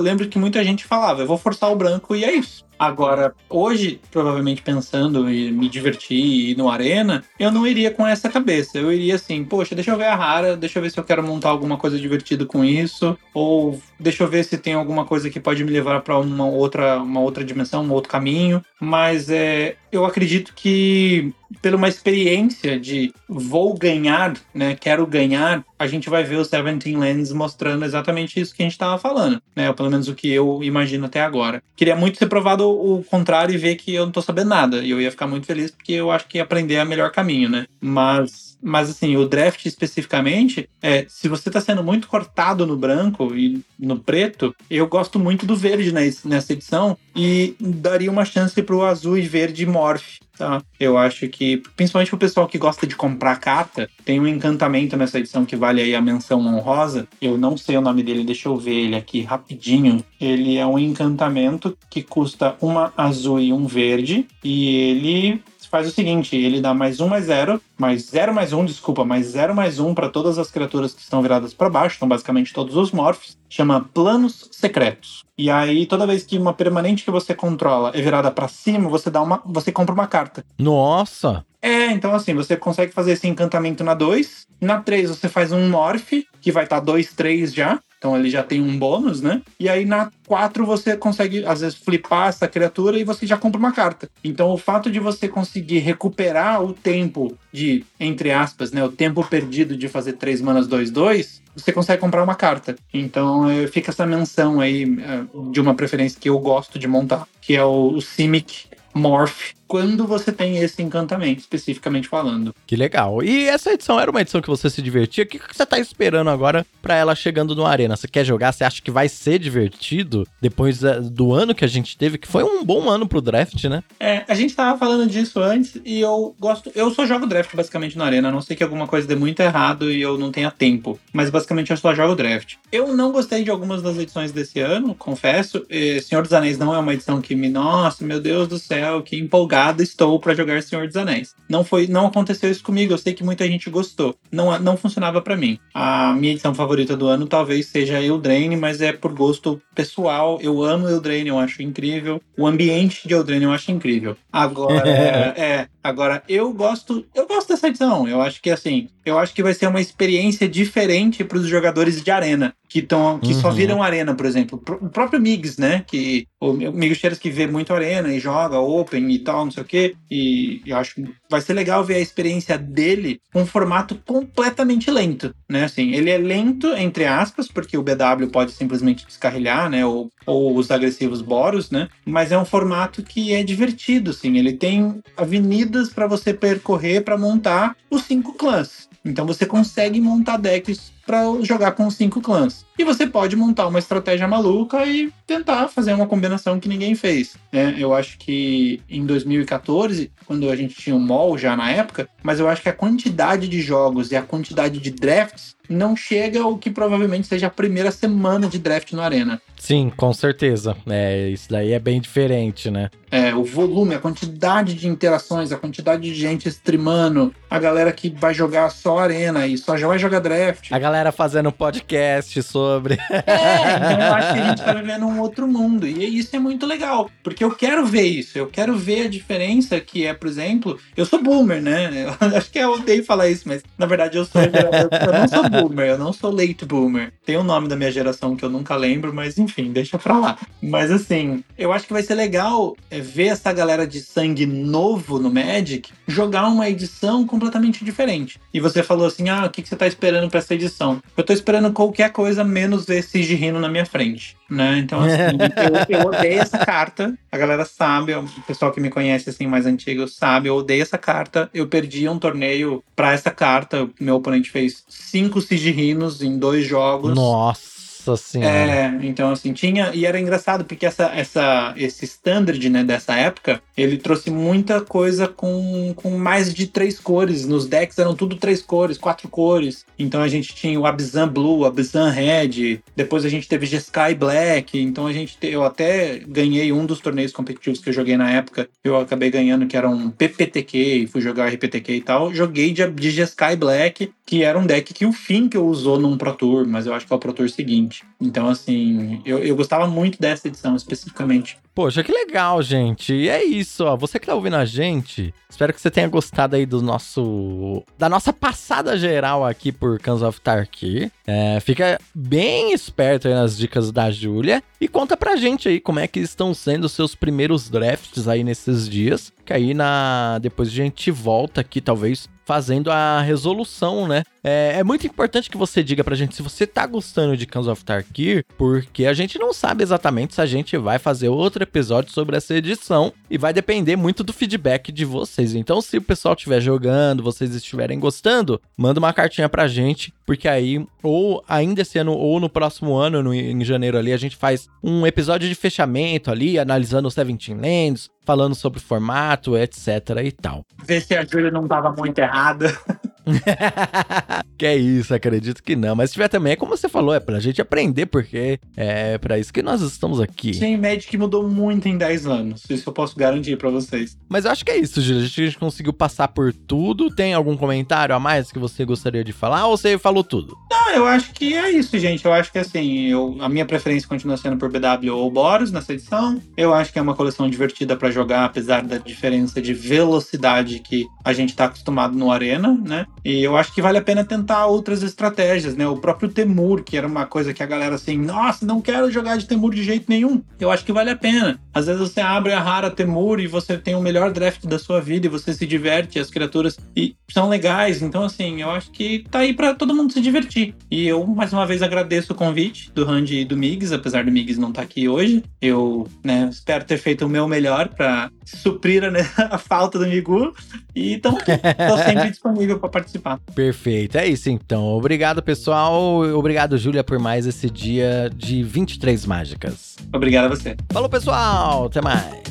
lembro que muita gente falava, eu vou forçar o branco e é isso. Agora, hoje, provavelmente pensando em me divertir e ir no Arena, eu não iria com essa cabeça. Eu iria assim, poxa, deixa eu ver a rara, deixa eu ver se eu quero montar alguma coisa divertida com isso, ou deixa eu ver se tem alguma coisa que pode me levar para uma outra, uma outra dimensão, um outro caminho. Mas é, eu acredito que pela uma experiência de vou ganhar, né, quero ganhar, a gente vai ver o Seventeen Lands mostrando exatamente isso que a gente estava falando, né, ou pelo menos o que eu imagino até agora. Queria muito ser provado o contrário e ver que eu não tô sabendo nada, e eu ia ficar muito feliz porque eu acho que aprender é o melhor caminho, né, mas mas assim, o draft especificamente, é, se você está sendo muito cortado no branco e no preto, eu gosto muito do verde nessa edição e daria uma chance para o azul e verde morph. Tá. Eu acho que, principalmente o pessoal que gosta de comprar carta, tem um encantamento nessa edição que vale aí a menção honrosa. Eu não sei o nome dele, deixa eu ver ele aqui rapidinho. Ele é um encantamento que custa uma azul e um verde, e ele faz o seguinte: ele dá mais um mais zero, mais zero mais um, desculpa, mais zero mais um para todas as criaturas que estão viradas para baixo, então basicamente todos os morphs, chama planos secretos. E aí toda vez que uma permanente que você controla é virada para cima, você dá uma, você compra uma carta. Nossa. É, então assim, você consegue fazer esse encantamento na 2. Na 3 você faz um morph, que vai estar tá 2, 3 já. Então ele já tem um bônus, né? E aí na 4 você consegue, às vezes, flipar essa criatura e você já compra uma carta. Então o fato de você conseguir recuperar o tempo de, entre aspas, né? O tempo perdido de fazer 3 manas 2-2, você consegue comprar uma carta. Então eh, fica essa menção aí eh, de uma preferência que eu gosto de montar, que é o, o Simic Morph quando você tem esse encantamento, especificamente falando. Que legal. E essa edição era uma edição que você se divertia? O que você tá esperando agora para ela chegando no Arena? Você quer jogar? Você acha que vai ser divertido depois eh, do ano que a gente teve, que foi um bom ano pro draft, né? É, a gente tava falando disso antes e eu gosto. Eu só jogo draft basicamente no Arena, a não sei que alguma coisa dê muito errado e eu não tenha tempo. Mas basicamente eu só jogo draft. Eu não gostei de algumas das edições desse ano, confesso. Senhor dos Anéis não é uma edição que me. Nossa, meu Deus do céu, que empolgado estou para jogar Senhor dos Anéis. Não foi, não aconteceu isso comigo. Eu sei que muita gente gostou. Não, não funcionava para mim. A minha edição favorita do ano talvez seja Eldraine, mas é por gosto pessoal. Eu amo Eldraine, eu acho incrível. O ambiente de Eldraine eu acho incrível. Agora, é, agora eu gosto, eu gosto dessa edição. Eu acho que assim, eu acho que vai ser uma experiência diferente para os jogadores de arena que, tão, que uhum. só viram arena, por exemplo. O próprio Migs, né? Que o Migs Cheiras que vê muito arena e joga open e tal, não sei o quê. E eu acho que vai ser legal ver a experiência dele com um formato completamente lento, né? Assim, ele é lento, entre aspas, porque o BW pode simplesmente descarrilhar, né? Ou, ou os agressivos Boros, né? Mas é um formato que é divertido, assim. Ele tem avenidas para você percorrer para montar os cinco clãs. Então você consegue montar decks para jogar com cinco clãs. E você pode montar uma estratégia maluca e tentar fazer uma combinação que ninguém fez. É, eu acho que em 2014, quando a gente tinha o MOL já na época, mas eu acho que a quantidade de jogos e a quantidade de drafts não chega ao que provavelmente seja a primeira semana de draft no Arena. Sim, com certeza. É, isso daí é bem diferente, né? É, o volume, a quantidade de interações, a quantidade de gente streamando, a galera que vai jogar só Arena e só já vai jogar draft. A galera fazendo podcast sobre. É, então eu acho que a gente tá vivendo um outro mundo. E isso é muito legal, porque eu quero ver isso. Eu quero ver a diferença que é, por exemplo, eu sou boomer, né? Eu acho que eu odeio falar isso, mas na verdade eu sou. Eu não sou boomer, eu não sou late boomer. Tem o um nome da minha geração que eu nunca lembro, mas enfim, deixa pra lá. Mas assim, eu acho que vai ser legal é, ver essa galera de sangue novo no Magic jogar uma edição completamente diferente. E você falou assim: ah, o que, que você tá esperando pra essa edição? Eu tô esperando qualquer coisa menos ver Sigirino na minha frente. Né? Então, assim, eu, eu odeio essa carta. A galera sabe, o pessoal que me conhece assim mais antigo sabe, eu odeio essa carta. Eu perdi um torneio pra essa carta. Meu oponente fez cinco Sigirinos em dois jogos. Nossa! Nossa senhora. É, então assim, tinha. E era engraçado porque essa, essa, esse standard né, dessa época, ele trouxe muita coisa com, com mais de três cores. Nos decks eram tudo três cores, quatro cores. Então a gente tinha o Abzan Blue, Abzan Red, depois a gente teve G-Sky Black. Então a gente. Eu até ganhei um dos torneios competitivos que eu joguei na época. Eu acabei ganhando, que era um PPTQ, fui jogar RPTQ e tal. Joguei de, de G-Sky Black que era um deck que o Finn que eu usou num Pro Tour, mas eu acho que é o Pro Tour seguinte. Então, assim, eu, eu gostava muito dessa edição especificamente. Poxa, que legal, gente. E é isso, ó. Você que tá ouvindo a gente, espero que você tenha gostado aí do nosso. da nossa passada geral aqui por Cans of Tarkir. É, fica bem esperto aí nas dicas da Júlia e conta pra gente aí como é que estão sendo os seus primeiros drafts aí nesses dias. Aí na. Depois a gente volta aqui, talvez, fazendo a resolução, né? É, é, muito importante que você diga pra gente se você tá gostando de Cans of Tarkir, porque a gente não sabe exatamente se a gente vai fazer outro episódio sobre essa edição e vai depender muito do feedback de vocês. Então, se o pessoal estiver jogando, vocês estiverem gostando, manda uma cartinha pra gente, porque aí, ou ainda esse ano, ou no próximo ano, no, em janeiro ali, a gente faz um episódio de fechamento ali, analisando os 17 Lands, falando sobre o formato, etc e tal. Ver se a Júlia não tava muito errada. que é isso, acredito que não. Mas se tiver também, é como você falou, é pra gente aprender, porque é para isso que nós estamos aqui. Sim, Magic mudou muito em 10 anos. Isso eu posso garantir para vocês. Mas eu acho que é isso, Gil. A gente conseguiu passar por tudo. Tem algum comentário a mais que você gostaria de falar ou você falou tudo? Não, eu acho que é isso, gente. Eu acho que assim, eu, a minha preferência continua sendo por BW ou Boros nessa edição. Eu acho que é uma coleção divertida para jogar, apesar da diferença de velocidade que a gente tá acostumado no Arena, né? E eu acho que vale a pena tentar outras estratégias, né? O próprio Temur, que era uma coisa que a galera assim, nossa, não quero jogar de Temur de jeito nenhum. Eu acho que vale a pena. Às vezes você abre a rara Temur e você tem o melhor draft da sua vida e você se diverte, as criaturas e são legais. Então, assim, eu acho que tá aí para todo mundo se divertir. E eu, mais uma vez, agradeço o convite do Randy e do Migs, apesar do Migs não estar tá aqui hoje. Eu, né, espero ter feito o meu melhor para suprir né, a falta do Migu. E então, tô sempre disponível para participar. Perfeito, é isso então. Obrigado, pessoal. Obrigado, Júlia, por mais esse dia de 23 mágicas. Obrigado a você. Falou, pessoal. Até mais.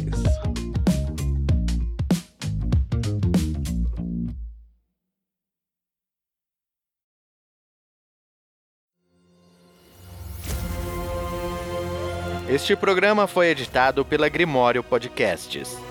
Este programa foi editado pela Grimório Podcasts.